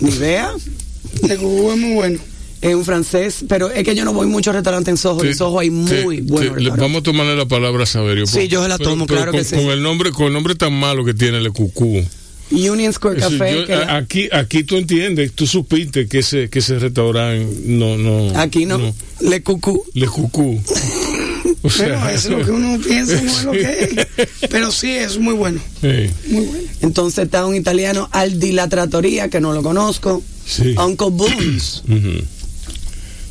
ni idea. Le Cucú es muy bueno. Es un francés, pero es que yo no voy mucho a restaurantes en Soho. en Soho hay muy buenos Vamos a tomarle la palabra a Saberio. Sí, yo se la tomo, claro que sí. Con el, nombre, con el nombre tan malo que tiene Le Cucú. Union Square Café. aquí, aquí tú entiendes, tú supiste que ese, que ese restaurante no, no. Aquí no. Le Cucú. Le Cucú. Pero es lo que uno piensa, no es lo que es. Pero sí, es muy bueno. Muy bueno. Entonces está un italiano, Aldi La Trattoria, que no lo conozco. Sí. Uncle Boone's.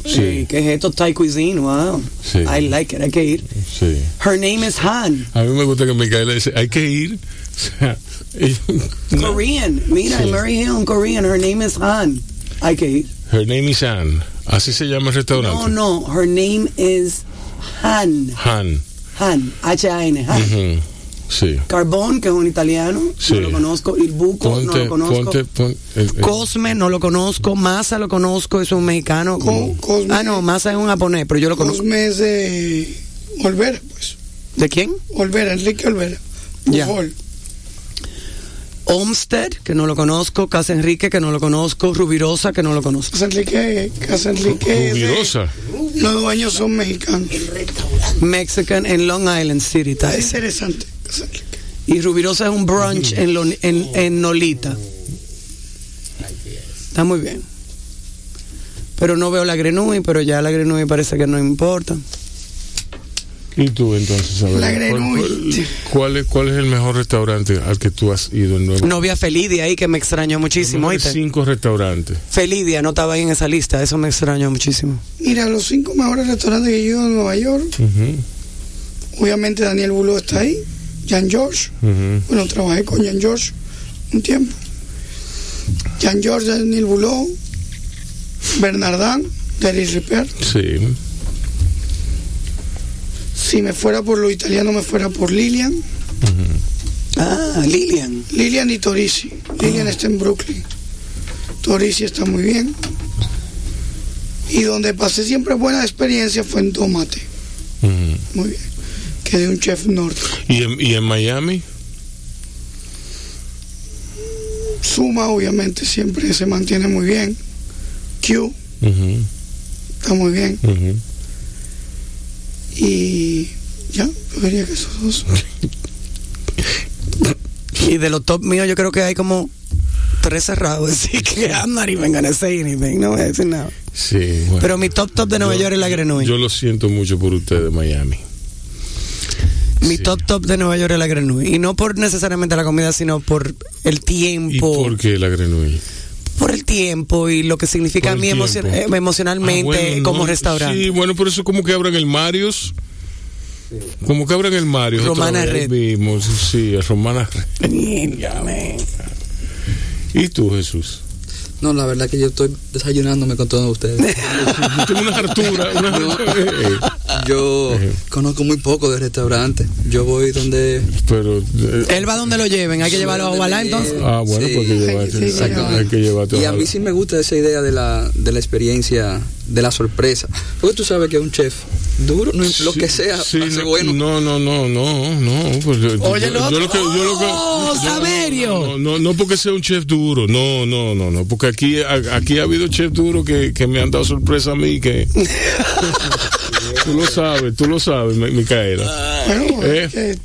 Sí. ¿Qué es esto? Thai cuisine, wow. Sí. I like it, hay que ir. Sí. Her name is Han. A mí me gusta que Micaela dice, hay que ir. Korean. Mira, sí. Murray Hill, Korean. Her name is Han. Hay que ir. Her name is Han. Así se llama el restaurante. No, no. Her name is Han. Han. Han. H-A-N. Han. Uh -huh. Sí. Carbón, que es un italiano, sí. no lo conozco. Il Buco, ponte, no lo conozco. Ponte, ponte, eh, eh. Cosme, no lo conozco. Masa lo conozco, es un mexicano. Co Cosme, ah, no, Masa es un japonés, pero yo lo conozco. Cosme es de Olvera, pues. ¿De quién? Olvera, Enrique Olvera. Ya. Olmsted, que no lo conozco, Casa Enrique, que no lo conozco, Rubirosa, que no lo conozco. Casa Enrique, Casa Enrique. Rubirosa. De, los dueños son mexicanos. Mexican en Long Island City. Está es interesante. Y Rubirosa es un brunch en, lo, en, en Nolita. Está muy bien. Pero no veo la Grenouille, pero ya la Grenouille parece que no importa. ¿Y tú entonces, a La Grenouille. ¿Cuál, es, ¿Cuál es el mejor restaurante al que tú has ido en Nueva Novia Felidia ahí, que me extrañó muchísimo. Hay cinco restaurantes. Felidia no estaba ahí en esa lista, eso me extrañó muchísimo. Mira, los cinco mejores restaurantes que he ido en Nueva York. Uh -huh. Obviamente Daniel Buló está ahí. Jan George. Uh -huh. Bueno, trabajé con Jan George un tiempo. Jan George, Daniel Buló, Bernardán, Deris Ripper. Sí. Si me fuera por lo italiano, me fuera por Lilian. Uh -huh. Ah, Lilian. Lilian y Torisi. Lilian está en Brooklyn. Torisi está muy bien. Y donde pasé siempre buena experiencia fue en Tomate. Uh -huh. Muy bien. Que de un chef norte. ¿Y en, ¿Y en Miami? Suma, obviamente, siempre se mantiene muy bien. Q. Uh -huh. Está muy bien. Uh -huh. Y ya, yo diría que esos dos. y de los top míos, yo creo que hay como tres cerrados. Así que I'm not even gonna say anything. No voy a decir nada. Sí, bueno. Pero mi top top de Nueva yo, York es la Grenouille. Yo lo siento mucho por usted de Miami. Mi sí. top top de Nueva York es la Grenouille. Y no por necesariamente la comida, sino por el tiempo. ¿Y por qué la Grenouille? Por el tiempo y lo que significa a mí emocion eh, emocionalmente ah, bueno, como no, restaurante. Sí, bueno, por eso como que abran el Marios. Sí. Como que abran el Marios. Romana Red. Vimos, sí, Romana Red. ¿Y tú, Jesús? No, la verdad que yo estoy desayunándome con todos ustedes. yo tengo una hartura. Una yo, yo conozco muy poco de restaurantes. Yo voy donde. Pero. Eh, Él va donde lo lleven. Hay que llevarlo a Ovalá entonces. Ah, bueno, sí, porque llevarte, sí, hay que llevarte Y a mí sí me gusta esa idea de la, de la experiencia, de la sorpresa. Porque tú sabes que un chef duro, no, sí, lo que sea, sí, hace no, bueno. No, no, no, no, no. Pues, Oye, yo, yo, lo que, yo lo que, ¡Oh, Saberio! No, no, no, porque sea un chef duro, no, no, no, no, porque aquí, aquí ha habido chef duro que, que me han dado sorpresa a mí que. tú lo sabes, tú lo sabes, Micaela. Bueno, ¿Eh?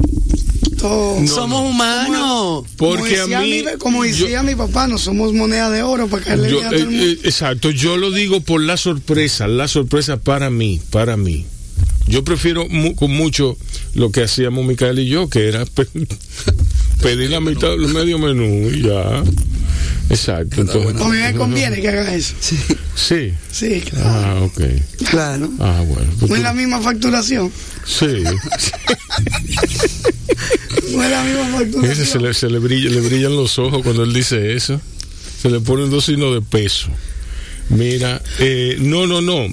No, somos humanos. Porque como a mí. Mi, como decía yo, mi papá, no somos moneda de oro para caerle yo, bien a todo el mundo. eh, Exacto, yo lo digo por la sorpresa, la sorpresa para mí, para mí. Yo prefiero mu con mucho lo que hacíamos Micaela y yo, que era pe pedir la mitad del medio menú y ya. Exacto. Entonces, bueno, a mí me conviene que haga eso. Sí. Sí. Sí, claro. Ah, ok. Claro. Ah, bueno. Pues no es la misma facturación. Sí. no es la misma facturación. Se le, se le, brilla, le brillan los ojos cuando él dice eso. Se le ponen dos signos de peso. Mira, eh, no, no, no.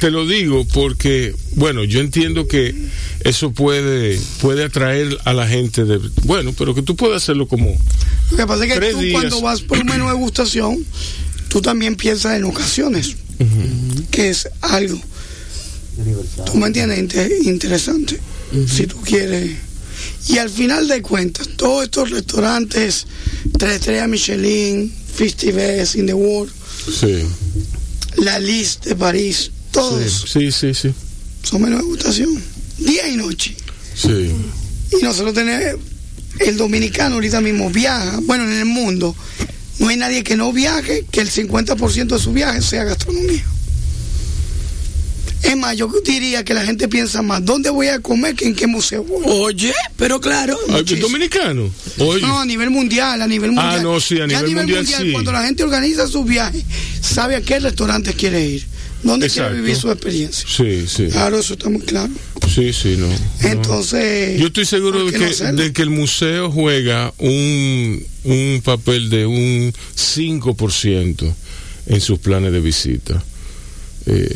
Te lo digo porque, bueno, yo entiendo que eso puede, puede atraer a la gente de, bueno, pero que tú puedes hacerlo como. Lo que pasa es que tú cuando vas por un menú de degustación, tú también piensas en ocasiones, uh -huh. que es algo. ¿Tú me entiendes? Inter interesante. Uh -huh. Si tú quieres. Y al final de cuentas, todos estos restaurantes, tres estrellas Michelin, 50 Best in the World, sí. la lista de París, todos. Sí, sí, sí. Son menú de degustación, día y noche. Sí. Y nosotros tenemos, el dominicano ahorita mismo viaja, bueno, en el mundo, no hay nadie que no viaje, que el 50% de su viaje sea gastronomía. Es más, yo diría que la gente piensa más, ¿dónde voy a comer que en qué museo voy? Oye, pero claro. ¿Dominicano? No, a nivel mundial, a nivel ah, mundial. Ah, no, sí, a nivel, mundial, sí. Cuando la gente organiza su viaje, sabe a qué restaurante quiere ir, dónde quiere vivir su experiencia. Sí, sí. Claro, eso está muy claro. Sí, sí, no. Entonces. Yo estoy seguro de que, de que el museo juega un, un papel de un 5% en sus planes de visita. Eh,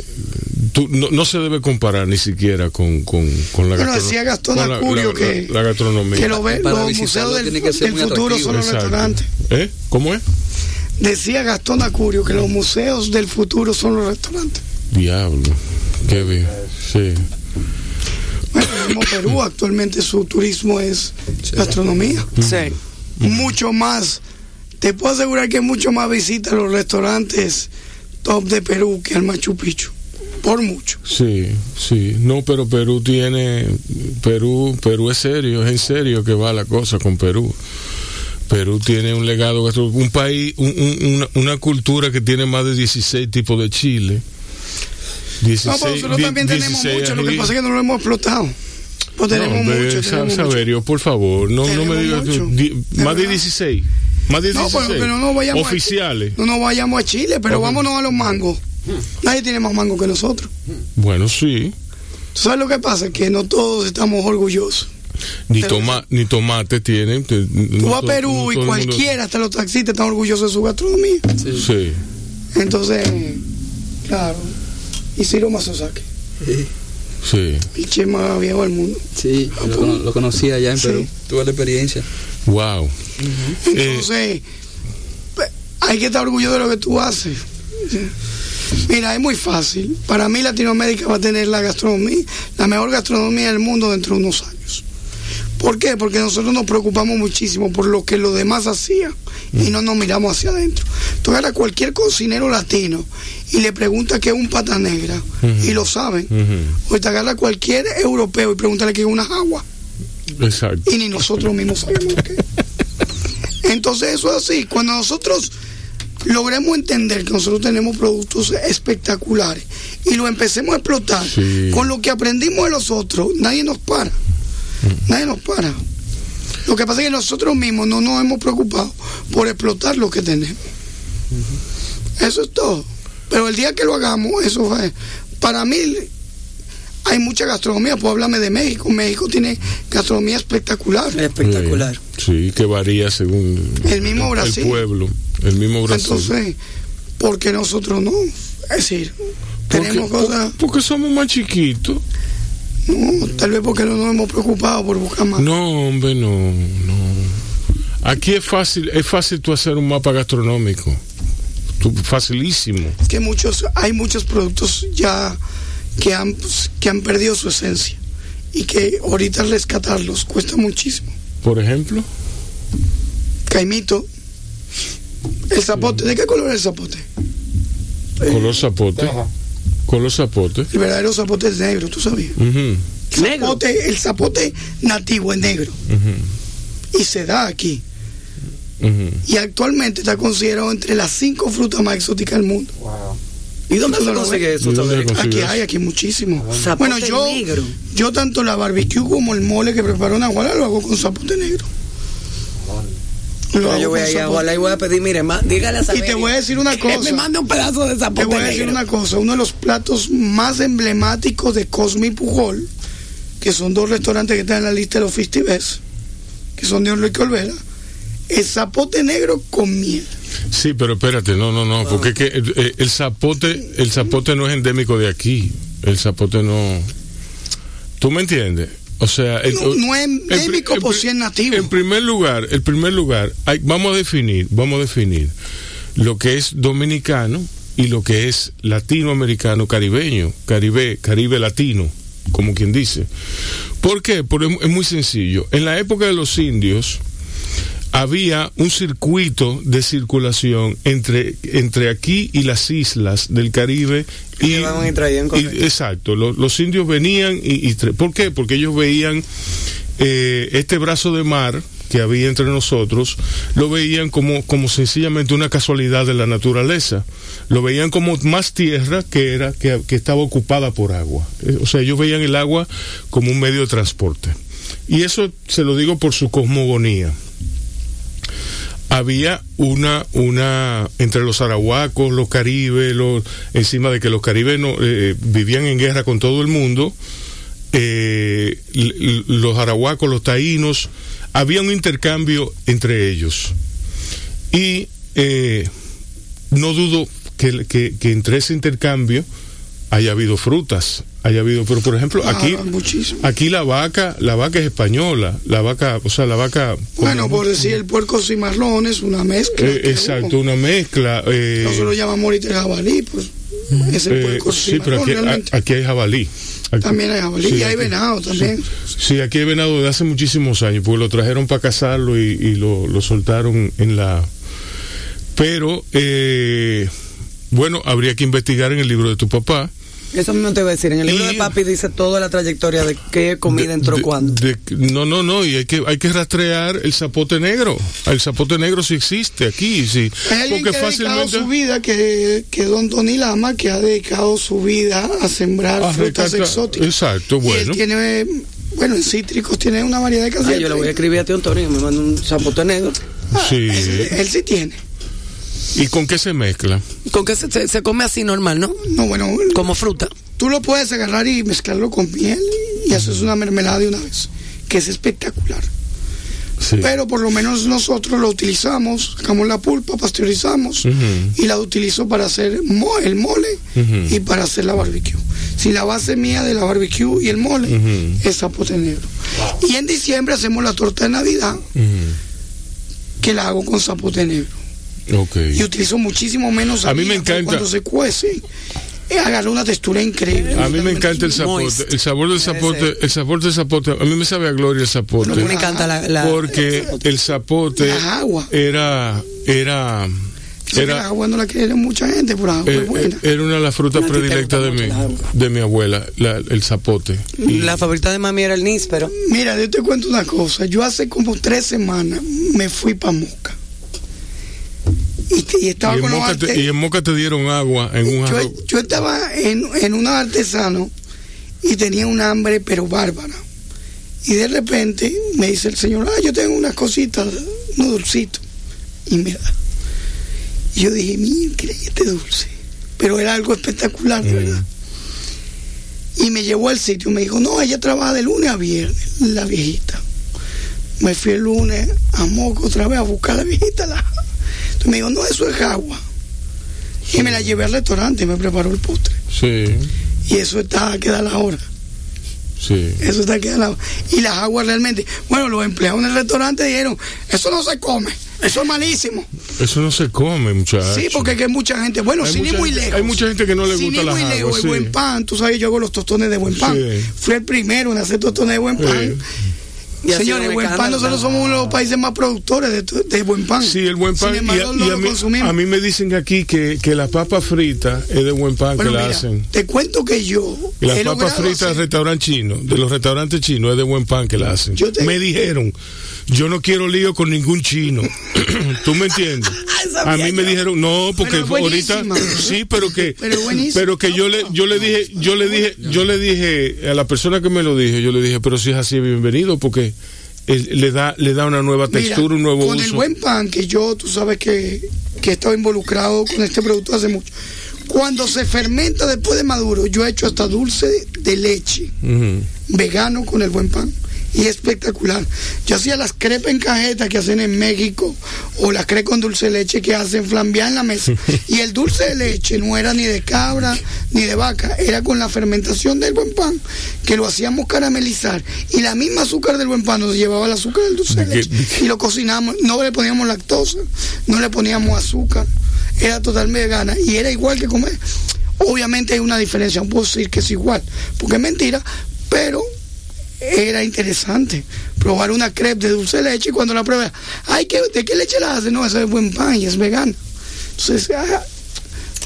no, se debe comparar ni siquiera con, con, con la, bueno, decía Gastón Acurio que, la, gastronomía. Que lo ve, los museos del, futuro son los restaurantes. ¿Eh? ¿Cómo es? Decía Gastón Acurio que los museos del futuro son los restaurantes. Diablo, qué bien. Sí. Bueno, Perú actualmente su turismo es gastronomía. Sí. Mucho más. Te puedo asegurar que mucho más visita los restaurantes top de Perú que al Machu Picchu. Por mucho. Sí, sí. No, pero Perú tiene. Perú, Perú es serio, es en serio que va la cosa con Perú. Perú tiene un legado, un país, una, una, cultura que tiene más de 16 tipos de chile. 16, no, pero nosotros también tenemos mucho, lo que pasa es que no lo hemos explotado. Pues tenemos mucho. Tenemos Saberio, por favor, no, no me digas. Más de 16. Más de 16. No, pero, no vayamos Oficiales. no nos vayamos a Chile, pero vámonos a los mangos. Nadie tiene más mango que nosotros. Bueno, sí. ¿Sabes lo que pasa? Que no todos estamos orgullosos. Ni, toma, ni tomate tienen. Tú vas a Perú y cualquiera, hasta los taxistas, están orgullosos de su gastronomía. Sí. Entonces, claro. Y Ciro Masosaki. Sí. Sí. El che más viejo del mundo. Sí, lo, lo, conocí allá en Perú. Tuve la experiencia. Wow. Entonces, hay que estar orgulloso de lo que tú haces. Mira, es muy fácil. Para mí Latinoamérica va a tener la gastronomía, la mejor gastronomía del mundo dentro de unos años. ¿Por qué? Porque nosotros nos preocupamos muchísimo por lo que los demás hacían y no nos miramos hacia adentro. Entonces ahora cualquier cocinero latino y le pregunta qué es un pata negra y lo saben. O te agarra cualquier europeo y pregúntale qué es una agua. Exacto. Y ni nosotros mismos sabemos qué. Entonces eso es así. Cuando nosotros logremos entender que nosotros tenemos productos espectaculares y lo empecemos a explotar con lo que aprendimos de los otros, nadie nos para. Nadie nos para. Lo que pasa es que nosotros mismos no nos hemos preocupado por explotar lo que tenemos. Eso es todo. Pero el día que lo hagamos, eso fue. Para mí, hay mucha gastronomía. Puedo hablarme de México. México tiene gastronomía espectacular. Espectacular. Sí, que varía según el mismo Brasil. El pueblo. El mismo Brasil. Entonces, ¿por qué nosotros no? Es decir, tenemos cosas. Porque somos más chiquitos. No, tal vez porque no nos hemos preocupado por buscar más. No, hombre, no, no. Aquí es fácil, es fácil tú hacer un mapa gastronómico. facilísimo. Es que muchos, hay muchos productos ya que han, que han perdido su esencia y que ahorita rescatarlos cuesta muchísimo. Por ejemplo. Caimito. El zapote, ¿de qué color es el zapote? Color zapote con los zapotes. El verdadero zapote es negro, ¿tú sabías? el zapote nativo es negro. Y se da aquí. Y actualmente está considerado entre las cinco frutas más exóticas del mundo. ¿Y dónde se consigue eso? Aquí hay, aquí muchísimo. bueno, yo, yo tanto la barbecue como el mole que preparo en Aguala lo hago con zapote negro yo voy a ir a y voy a pedir, mire, dígale a Y te voy a decir una cosa. me mande un pedazo de zapote Te voy a decir una cosa. Uno de los platos más emblemáticos de Cosme y Pujol, que son dos restaurantes que están en la lista de los festivals, que son de Enrique Olvera, es zapote negro con miel. Sí, pero espérate, no, no, no, porque que el, el, zapote, el zapote no es endémico de aquí. El zapote no. ¿Tú me entiendes? O sea, no, es endémico por si es nativo. En primer lugar, el primer lugar, hay, vamos a definir, vamos a definir lo que es dominicano y lo que es latinoamericano caribeño, caribe, caribe latino, como quien dice. ¿Por qué? Porque es muy sencillo. En la época de los indios, había un circuito de circulación entre, entre aquí y las islas del Caribe. Y, y, exacto, los, indios venían y, ¿Por qué? Porque ellos veían eh, este brazo de mar que había entre nosotros lo veían como, como sencillamente una casualidad de la naturaleza. Lo veían como más tierra que era que, que estaba ocupada por agua. Eh, o sea, ellos veían el agua como un medio de transporte. Y eso se lo digo por su cosmogonía había una, una, entre los arahuacos, los caribes, los, encima de que los caribes no, eh, vivían en guerra con todo el mundo, eh, los arahuacos, los taínos, había un intercambio entre ellos. Y eh, no dudo que, que entre ese intercambio haya habido frutas, haya habido, pero por ejemplo, aquí aquí la vaca, la vaca es española, la vaca, o sea, la vaca Bueno, por decir el puerco cimarrón una mezcla. Eh, exacto, una mezcla. Eh, Nosotros lo llamamos ahorita jabalí, pues es el puerco eh, Sí, pero aquí, hay jabalí. también hay jabalí y hay venado también. Sí, aquí hay venado de hace muchísimos años, porque lo trajeron para cazarlo y, lo, lo, soltaron en la... Pero, eh, bueno, habría que investigar en el libro de tu papá eso mismo te voy a decir. En el libro de papi dice toda la trayectoria de qué comida entró cuándo. no, no, no. Y hay que, hay que rastrear el zapote negro. El zapote negro sí existe aquí. Sí. Hay alguien que ha dedicado su vida, que, que don Tony Lama, que ha dedicado su vida a sembrar ah, frutas exóticas. Exacto, bueno. Y él tiene, bueno, en cítricos tiene una variedad de cosas. Ah, yo le voy a escribir a tío Antonio, me manda un zapote negro. sí. él sí tiene. ¿Y con qué se mezcla? Con qué se, se, come así normal, ¿no? No, bueno. Como fruta. Tú lo puedes agarrar y mezclarlo con miel y haces una mermelada de una vez, que es espectacular. Sí. Pero por lo menos nosotros lo utilizamos, sacamos la pulpa, pasteurizamos y la utilizo para hacer el mole y para hacer la barbecue. Si la base mía de la barbecue y el mole es zapote negro. Y en diciembre hacemos la torta de Navidad que la hago con zapote negro. Y utilizo muchísimo menos a mí me encanta cuando se cuece. Eh, agarra una textura increíble. A mí me encanta el zapote, el sabor del zapote, el sabor del zapote, a mí me sabe a gloria el zapote. me encanta la, porque el zapote era era era, la agua no la quiere mucha gente por agua eh, buena. Eh, era una de las frutas predilectas de mi, de mi abuela, el zapote. La favorita de mami era el níspero. Mira, yo te cuento una cosa. Yo hace como tres semanas me fui para Moca y, estaba en Moca te, y en Moca te dieron agua en un yo, yo estaba en, en un artesano y tenía un hambre pero bárbara. Y de repente me dice el señor, ah, yo tengo unas cositas, unos dulcitos. Y me da. Y yo dije, mira, ¿qué este dulce? Pero era algo espectacular, de mm. verdad. Y me llevó al sitio, me dijo, no, ella trabaja de lunes a viernes, la viejita. Me fui el lunes a Moco otra vez a buscar a la viejita. La me dijo, no, eso es agua. Y me la llevé al restaurante y me preparó el postre. Sí. Y eso está que da la hora. Sí. Eso está que la hora. Y las aguas realmente, bueno, los empleados en el restaurante dijeron, eso no se come, eso es malísimo. Eso no se come, muchachos. Sí, porque hay mucha gente, bueno, sin ir muy lejos. Hay mucha gente que no le gusta las muy lejos, el buen pan, tú sabes, yo hago los tostones de buen pan. Fui el primero en hacer tostones de buen pan. Señores, buen pan, nosotros somos uno de los países más productores de, buen pan. Sí, el buen pan. y, a, mí, me dicen aquí que, que la papa frita es de buen pan que la hacen. Te cuento que yo. la papa frita del restaurante chino, de los restaurantes chinos, es de buen pan que la hacen. Me dijeron, yo no quiero lío con ningún chino. ¿Tú me entiendes? a mí me dijeron, no, porque ahorita sí, pero que pero, que yo le yo le dije, yo le dije, yo le dije a la persona que me lo dije, yo le dije, pero si es así bienvenido porque le da le da una nueva textura, un nuevo con el buen pan que yo, tú sabes que que he estado involucrado con este producto hace mucho. Cuando se fermenta después de maduro, yo he hecho hasta dulce de leche vegano con el buen pan y espectacular. Yo hacía las crepes en cajeta que hacen en México o las crepes con dulce de leche que hacen flambear en la mesa. y el dulce de leche no era ni de cabra ni de vaca, era con la fermentación del buen pan que lo hacíamos caramelizar y la misma azúcar del buen pan nos llevaba el azúcar del dulce de leche y lo cocinamos, no le poníamos lactosa, no le poníamos azúcar, era totalmente vegana y era igual que comer. Obviamente hay una diferencia, no puedo decir que es igual, porque es mentira, pero era interesante probar una crepe de dulce de leche y cuando la pruebas, ay, ¿de qué leche la hace? No, eso es buen pan y es vegano. Entonces, ah,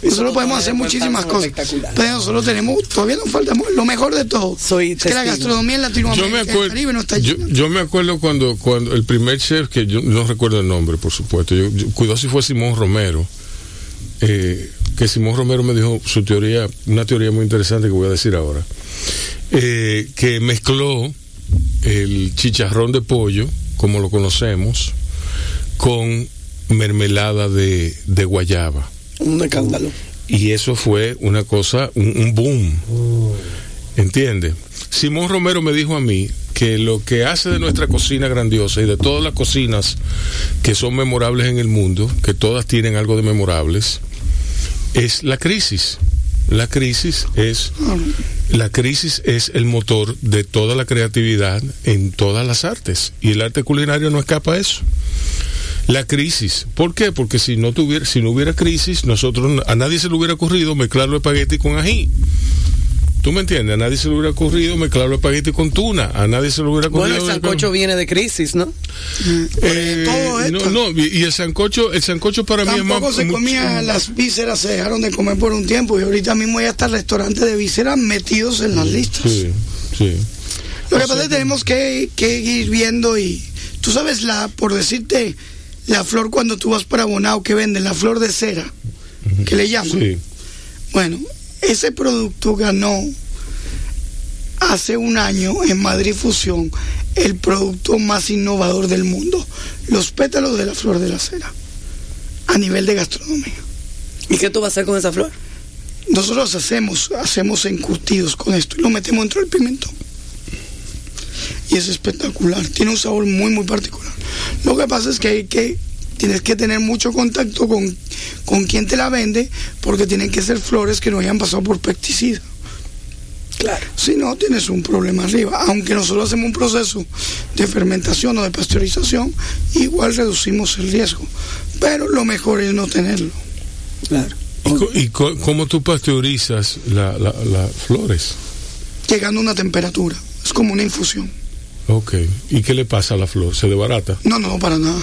Nosotros podemos hacer muchísimas cosas. Pero nosotros tenemos, todavía nos falta lo mejor de todo. Soy que la gastronomía en Latinoamérica, yo me acuerdo, no está yo, yo, me acuerdo cuando, cuando el primer chef, que yo no recuerdo el nombre, por supuesto, yo, cuidado si fue Simón Romero. Eh, que Simón Romero me dijo su teoría, una teoría muy interesante que voy a decir ahora, eh, que mezcló el chicharrón de pollo, como lo conocemos, con mermelada de, de guayaba. Un escándalo. Y eso fue una cosa, un, boom. ¿Entiendes? Simón Romero me dijo a mí que lo que hace de nuestra cocina grandiosa y de todas las cocinas que son memorables en el mundo, que todas tienen algo de memorables, es la crisis. La crisis es la crisis es el motor de toda la creatividad en todas las artes y el arte culinario no escapa a eso. La crisis, ¿por qué? Porque si no tuviera si no hubiera crisis, nosotros a nadie se le hubiera ocurrido mezclar los espagueti con ají. ¿Tú me entiendes? A nadie se le hubiera ocurrido mezclar los espagueti con tuna. A nadie se le hubiera ocurrido. Bueno, el sancocho viene de crisis, ¿no? Eh, todo esto. No, no, y el sancocho, el sancocho para mí es más. Tampoco se comía las vísceras, se dejaron de comer por un tiempo y ahorita mismo ya está el restaurante de vísceras metidos en las listas. Sí, sí. Lo que pasa es que tenemos que, que ir viendo y. Tú sabes, la por decirte, la flor cuando tú vas para Bonao que venden, la flor de cera, que le llaman. Sí. Bueno, ese producto ganó hace un año en Madrid Fusión el producto más innovador del mundo, los pétalos de la flor de la cera, a nivel de gastronomía. ¿Y qué tú vas a hacer con esa flor? Nosotros hacemos, hacemos encurtidos con esto y lo metemos dentro del pimentón. Y es espectacular, tiene un sabor muy, muy particular. Lo que pasa es que hay que tienes que tener mucho contacto con, con quien te la vende, porque tienen que ser flores que no hayan pasado por pesticida. Claro. Si no, tienes un problema arriba. Aunque nosotros hacemos un proceso de fermentación o de pasteurización, igual reducimos el riesgo. Pero lo mejor es no tenerlo. Claro. ¿Y, cómo tú pasteurizas las flores? Llegando a una temperatura. Es como una infusión. Ok. ¿Y qué le pasa a la flor? ¿Se debarata? No, no, para nada.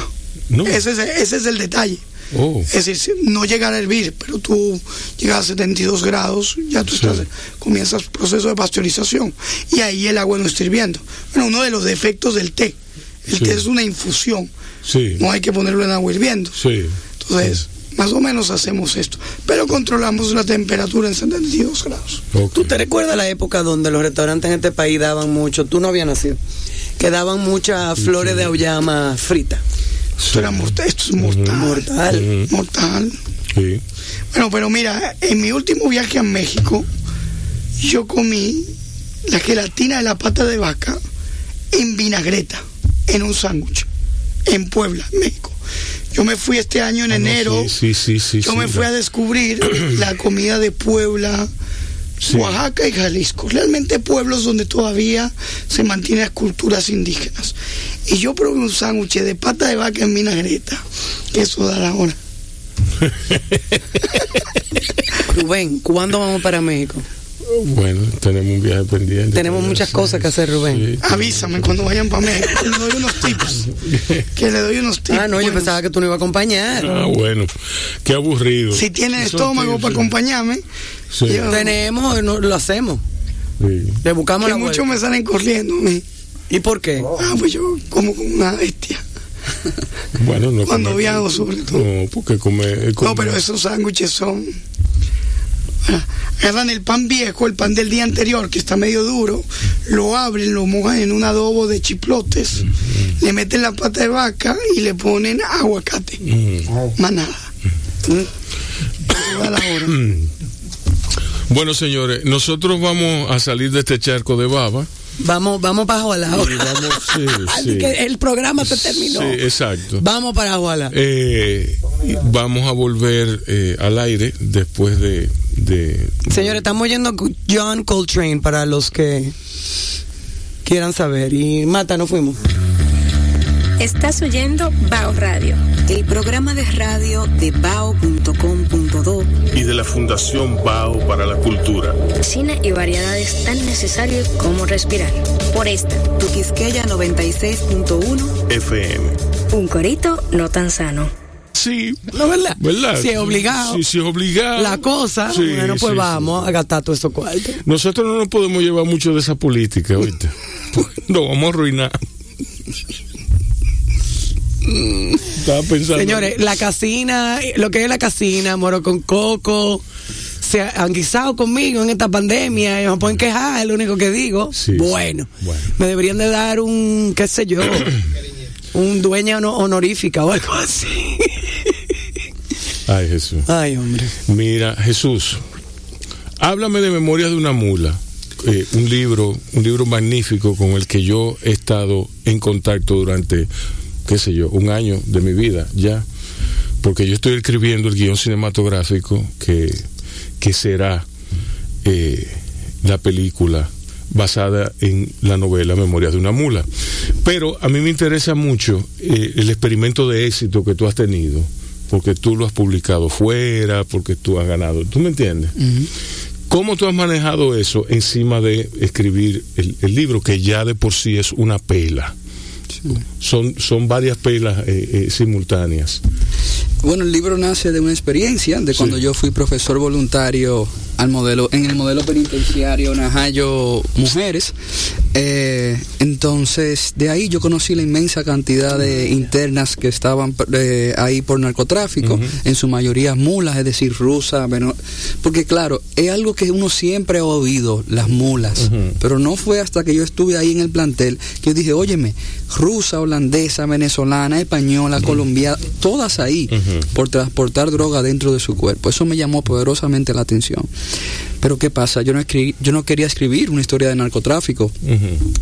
Ese, es, ese es el detalle. Oh. Es decir, no llegar a hervir, pero tú llegas a 72 grados, ya tú estás, comienzas el proceso de pasteurización y ahí el agua no está hirviendo. Bueno, uno de los defectos del té, el té es una infusión, no hay que ponerlo en agua hirviendo. Entonces, más o menos hacemos esto, pero controlamos la temperatura en 72 grados. ¿Tú te recuerdas la época donde los restaurantes en este país daban mucho, tú no habías nacido, que daban muchas flores de auyama frita? Esto era mortal, esto es mortal. Mortal. Mortal. Sí. Bueno, pero mira, en mi último viaje a México, yo comí la gelatina de la pata de vaca en vinagreta, en un sándwich, en Puebla, México. Yo me fui este año en ah, enero. Sí, sí, sí, yo me fui a descubrir la comida de Puebla, Oaxaca y Jalisco. Realmente pueblos donde todavía se mantienen las culturas indígenas. Y yo probé un sándwich de pata de vaca en vinagreta. Que eso da la hora. Rubén, ¿cuándo vamos para México? Bueno, tenemos un viaje pendiente. Tenemos muchas cosas que hacer, Rubén. Avísame cuando vayan para México. Que le doy unos tips. Que le doy unos tips. Ah, no, yo pensaba que tú no ibas a acompañar. Ah, bueno. Qué aburrido. Si tienen estómago para acompañarme. Tenemos, lo hacemos. Le buscamos que muchos me salen corriendo. ¿Y por qué? Ah, pues yo como una bestia. bueno, no Cuando viajo, sobre todo. No, porque come, No, pero esos sándwiches son. Agarran el pan viejo, el pan del día anterior, que está medio duro, lo abren, lo mojan en un adobo de chiplotes, le meten la pata de vaca y le ponen aguacate. Manada. Bueno, señores, nosotros vamos a salir de este charco de baba. Vamos, vamos para Juala. el programa se terminó. Sí, exacto. Vamos para Juala. Eh, vamos a volver eh, al aire después de, de... Señores, estamos yendo John Coltrane para los que quieran saber. Y Mata, no fuimos. Estás oyendo Bao Radio, el programa de radio de bao.com.do y de la Fundación Bao para la Cultura. Cine y variedades tan necesarios como respirar. Por esta, tu Quisqueya 96.1 FM. Un corito no tan sano. así. No, ¿verdad? ¿verdad? Si es obligado. Si, si es obligado. La cosa, bueno, pues vamos a gastar todo eso cuarto. Nosotros no nos podemos llevar mucho de esa política, ahorita. no vamos a arruinar. Estaba pensando. Señores, la casina, lo que es la casina, moro con coco, se han guisado conmigo en esta pandemia y me pueden quejar, es lo único que digo. bueno, me deberían de dar un, qué sé yo, un dueña honorífica o algo así. Ay, Jesús. Ay, hombre. Mira, Jesús, háblame de Memorias de una mula. Eh, un libro, un libro magnífico con el que yo he estado en contacto durante, qué sé yo, un año de mi vida ya, porque yo estoy escribiendo el guion cinematográfico que, que será eh, la película basada en la novela Memorias de una mula. Pero a mí me interesa mucho eh, el experimento de éxito que tú has tenido, porque tú lo has publicado fuera, porque tú has ganado, ¿tú me entiendes? ¿Cómo tú has manejado eso encima de escribir el, libro, que ya de por sí es una pela? Son, son varias pelas eh, eh, simultáneas. Bueno, el libro nace de una experiencia, de cuando yo fui profesor voluntario al modelo, en el modelo penitenciario Najayo Mujeres. Eh, entonces, de ahí yo conocí la inmensa cantidad de internas que estaban eh, ahí por narcotráfico, en su mayoría mulas, es decir, rusas, porque claro, es algo que uno siempre ha oído, las mulas, pero no fue hasta que yo estuve ahí en el plantel que yo dije, óyeme, rusa, holandesa, venezolana, española, colombiana, todas ahí por transportar droga dentro de su cuerpo. Eso me llamó poderosamente la atención. Pero ¿qué pasa? Yo no, escribí, yo no quería escribir una historia de narcotráfico.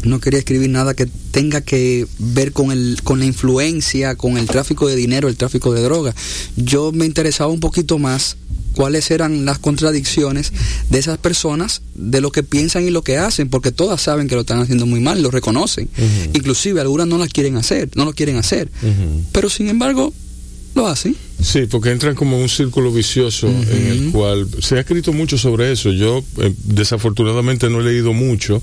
No quería escribir nada que tenga que ver con, el, con la influencia, con el tráfico de dinero, el tráfico de droga. Yo me interesaba un poquito más cuáles eran las contradicciones de esas personas, de lo que piensan y lo que hacen, porque todas saben que lo están haciendo muy mal, lo reconocen. Inclusive algunas no las quieren hacer, no lo quieren hacer. Pero sin embargo, lo hacen. Sí, porque entran como en un círculo vicioso en el cual se ha escrito mucho sobre eso. Yo eh, desafortunadamente no he leído mucho,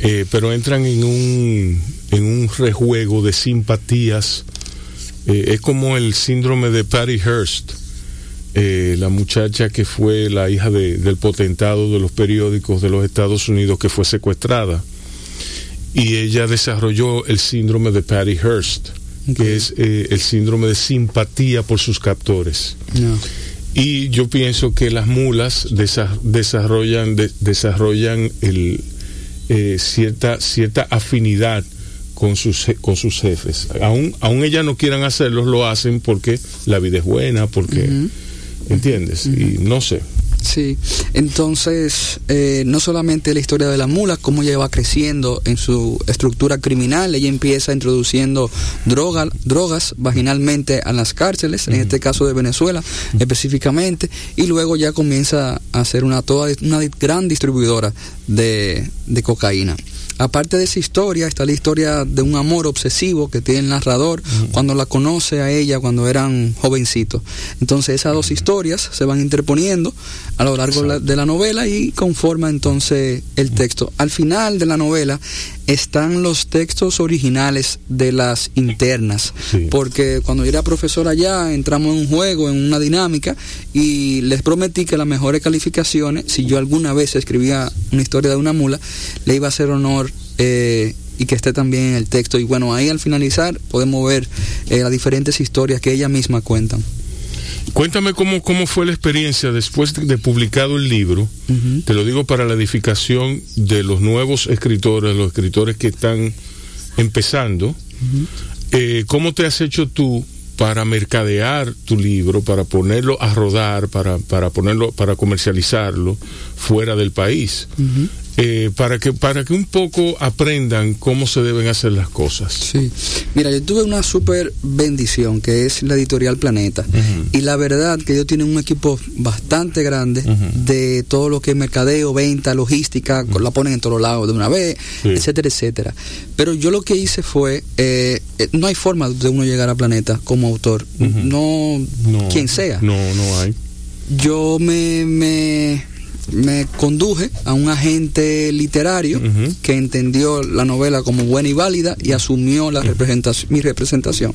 eh, pero entran en un, en un rejuego de simpatías. Eh, es como el síndrome de Patty Hearst, la muchacha que fue la hija del potentado de los periódicos de los Estados Unidos que fue secuestrada. Y ella desarrolló el síndrome de Patty Hearst que es eh, el síndrome de simpatía por sus captores. Y yo pienso que las mulas desarrollan, desarrollan el, eh, cierta, cierta afinidad con sus, con sus jefes. Aún, aún ellas no quieran hacerlo, lo hacen porque la vida es buena, porque, ¿entiendes? Y no sé. Sí, entonces eh, no solamente la historia de la mula, cómo ella va creciendo en su estructura criminal, ella empieza introduciendo droga, drogas vaginalmente a las cárceles, en este caso de Venezuela específicamente, y luego ya comienza a ser una, toda, una gran distribuidora de, de cocaína. Aparte de esa historia, está la historia de un amor obsesivo que tiene el narrador cuando la conoce a ella cuando eran jovencitos. Entonces esas dos historias se van interponiendo a lo largo de la novela y conforma entonces el texto. Al final de la novela están los textos originales de las internas, porque cuando yo era profesor allá entramos en un juego, en una dinámica, y les prometí que las mejores calificaciones, si yo alguna vez escribía una historia de una mula, le iba a hacer honor. Eh, y que esté también en el texto. Y bueno, ahí al finalizar podemos ver eh, las diferentes historias que ella misma cuentan. Cuéntame cómo, cómo fue la experiencia después de, publicado el libro. Te lo digo para la edificación de los nuevos escritores, los escritores que están empezando. Eh, ¿Cómo te has hecho tú para mercadear tu libro, para ponerlo a rodar, para, para ponerlo, para comercializarlo fuera del país? Eh, para que para que un poco aprendan cómo se deben hacer las cosas. Sí, mira, yo tuve una súper bendición que es la editorial Planeta y la verdad que ellos tienen un equipo bastante grande de todo lo que es mercadeo, venta, logística, la ponen en todos lados de una vez, etcétera, etcétera. Pero yo lo que hice fue, eh, eh, no hay forma de uno llegar a Planeta como autor, no, quien sea. No, no hay. Yo me, me me conduje a un agente literario que entendió la novela como buena y válida y asumió la representación, mi representación.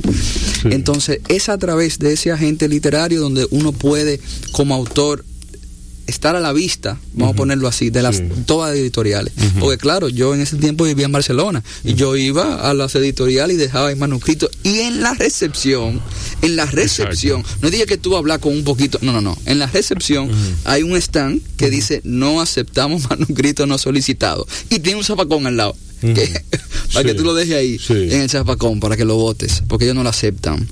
Entonces, es a través de ese agente literario donde uno puede, como autor, estar a la vista, vamos a ponerlo así, de las todas editoriales. Porque claro, yo en ese tiempo vivía en Barcelona y yo iba a las editoriales y dejaba el manuscrito y en la recepción, en la recepción, no dije que tú hablas con un poquito, no, no, no, en la recepción hay un stand que dice no aceptamos manuscritos no solicitados y tiene un zapacón al lado. para que tú lo dejes ahí en el zapacón para que lo votes, porque ellos no lo aceptan.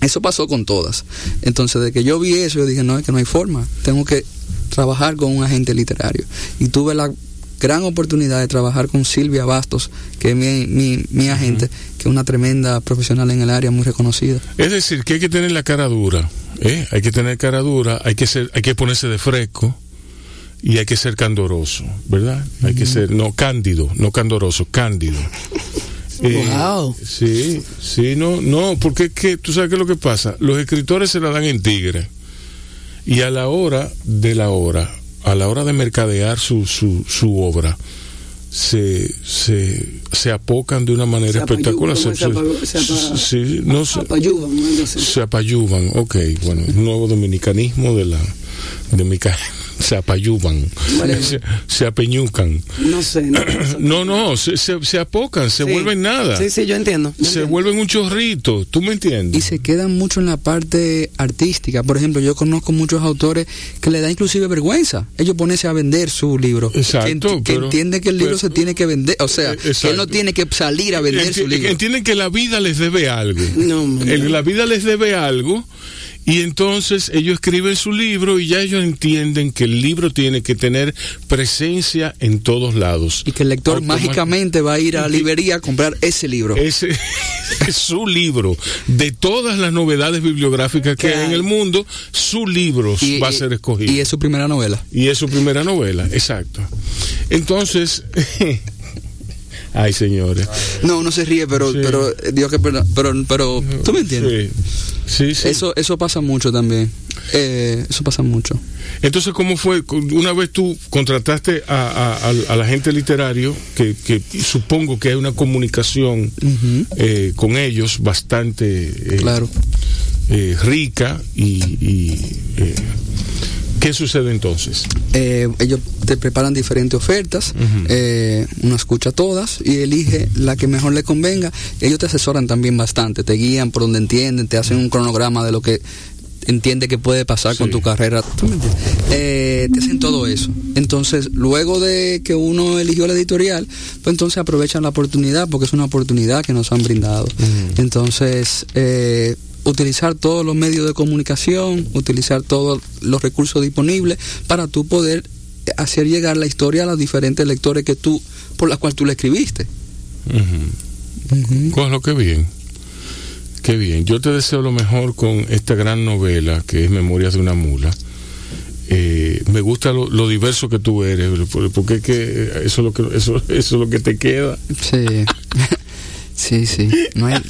Eso pasó con todas. Entonces, de que yo vi eso, yo dije, no, es que no hay forma. Tengo que trabajar con un agente literario. Y tuve la gran oportunidad de trabajar con Silvia Bastos, que es mi, mi, agente, que es una tremenda profesional en el área, muy reconocida. Es decir, que hay que tener la cara dura, ¿eh? hay que tener cara dura, hay que, ser, hay que ponerse de fresco y hay que ser candoroso, ¿verdad? Hay que ser, no cándido, no candoroso, cándido. wow. Sí, sí, no, no, porque es que tú sabes qué es lo que pasa. Los escritores se la dan en tigre y a la hora de la hora, a la hora de mercadear su, su, su obra, se, se, se apocan de una manera espectacular. Se, apayuban, ok, bueno, un nuevo dominicanismo de la de mi se apayuban, se, apeñucan. No sé. No, no, se, se, apocan, se vuelven nada. Sí, sí, yo entiendo. se vuelven un chorrito, ¿tú me entiendes? Y se quedan mucho en la parte artística. Por ejemplo, yo conozco muchos autores que le da inclusive vergüenza ellos ponerse a vender su libro. Exacto. Que, entiende que el libro se tiene que vender, o sea, que él no tiene que salir a vender su libro. Entienden que la vida les debe algo. No, la vida les debe algo y entonces ellos escriben su libro y ya ellos entienden que el libro tiene que tener presencia en todos lados. Y que el lector mágicamente va a ir a la librería a comprar ese libro. Ese es su libro. De todas las novedades bibliográficas que hay en el mundo, su libro va a ser escogido. Y es su primera novela. Y es su primera novela, exacto. Entonces... Ay, señores. No, no se ríe, pero, pero Dios que pero, pero, pero, ¿tú me entiendes? Sí, sí. Eso, eso pasa mucho también. Eh, eso pasa mucho. Entonces, ¿cómo fue? Una vez tú contrataste a, a, la gente literario, que, que, supongo que hay una comunicación eh, con ellos bastante eh, claro. rica y, y ¿Qué sucede entonces? Eh, ellos te preparan diferentes ofertas, eh, uno escucha todas y elige la que mejor le convenga. Ellos te asesoran también bastante, te guían por donde entienden, te hacen un cronograma de lo que entiende que puede pasar con tu carrera. Eh, te hacen todo eso. Entonces, luego de que uno eligió la editorial, pues entonces aprovechan la oportunidad porque es una oportunidad que nos han brindado. Entonces, eh, utilizar todos los medios de comunicación, utilizar todos los recursos disponibles para tú poder hacer llegar la historia a los diferentes lectores que tú, por las cuales tú la escribiste. Pues lo que bien. Qué bien. Yo te deseo lo mejor con esta gran novela que es Memorias de una mula. Eh, me gusta lo, diverso que tú eres, porque es que eso es lo que eso, eso es lo que te queda. Sí. Sí, sí, no hay,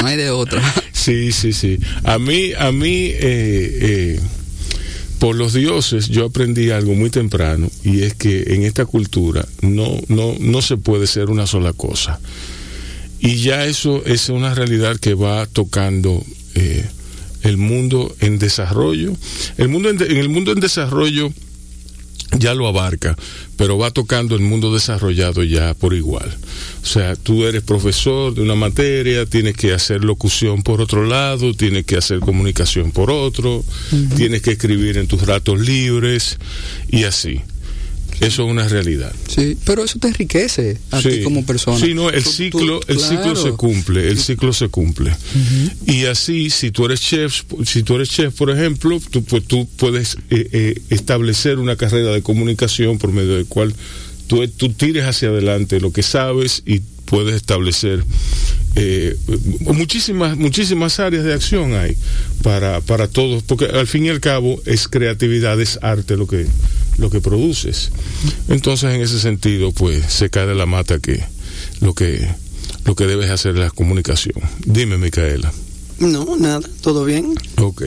no hay de otra. Sí, sí, sí. A mí, a mí, eh, eh, por los dioses, yo aprendí algo muy temprano y es que en esta cultura no, no, no se puede ser una sola cosa. Y ya eso es una realidad que va tocando eh, el mundo en desarrollo. El mundo en el mundo en desarrollo ya lo abarca, pero va tocando el mundo desarrollado ya por igual. O sea, tú eres profesor de una materia, tienes que hacer locución por otro lado, tienes que hacer comunicación por otro, tienes que escribir en tus ratos libres y así. Eso es una realidad. Sí, pero eso te enriquece a ti como persona. Sí, no, el ciclo, el ciclo se cumple, el ciclo se cumple. Y así, si tú eres chef, si tú eres chef, por ejemplo, tú, pues, tú puedes eh, eh, establecer una carrera de comunicación por medio del cual tú, tú tires hacia adelante lo que sabes y puedes establecer eh, muchísimas muchísimas áreas de acción hay para para todos porque al fin y al cabo es creatividad es arte lo que lo que produces. Entonces, en ese sentido, pues se cae de la mata que lo que lo que debes hacer es la comunicación. Dime, Micaela. No, nada, todo bien. Ok,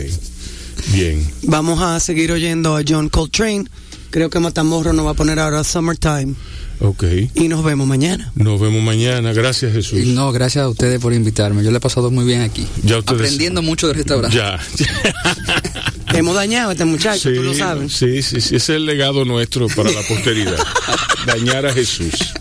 bien. Vamos a seguir oyendo a John Coltrane Creo que Matamorro nos va a poner ahora Summertime. Ok. Y nos vemos mañana. Nos vemos mañana. Gracias, Jesús. no, gracias a ustedes por invitarme. Yo le he pasado muy bien aquí. Ya Aprendiendo mucho del restaurante. Ya. Hemos dañado a este muchacho, tú lo sabes. Sí, sí, sí. Ese es el legado nuestro para la posteridad. Dañar a Jesús.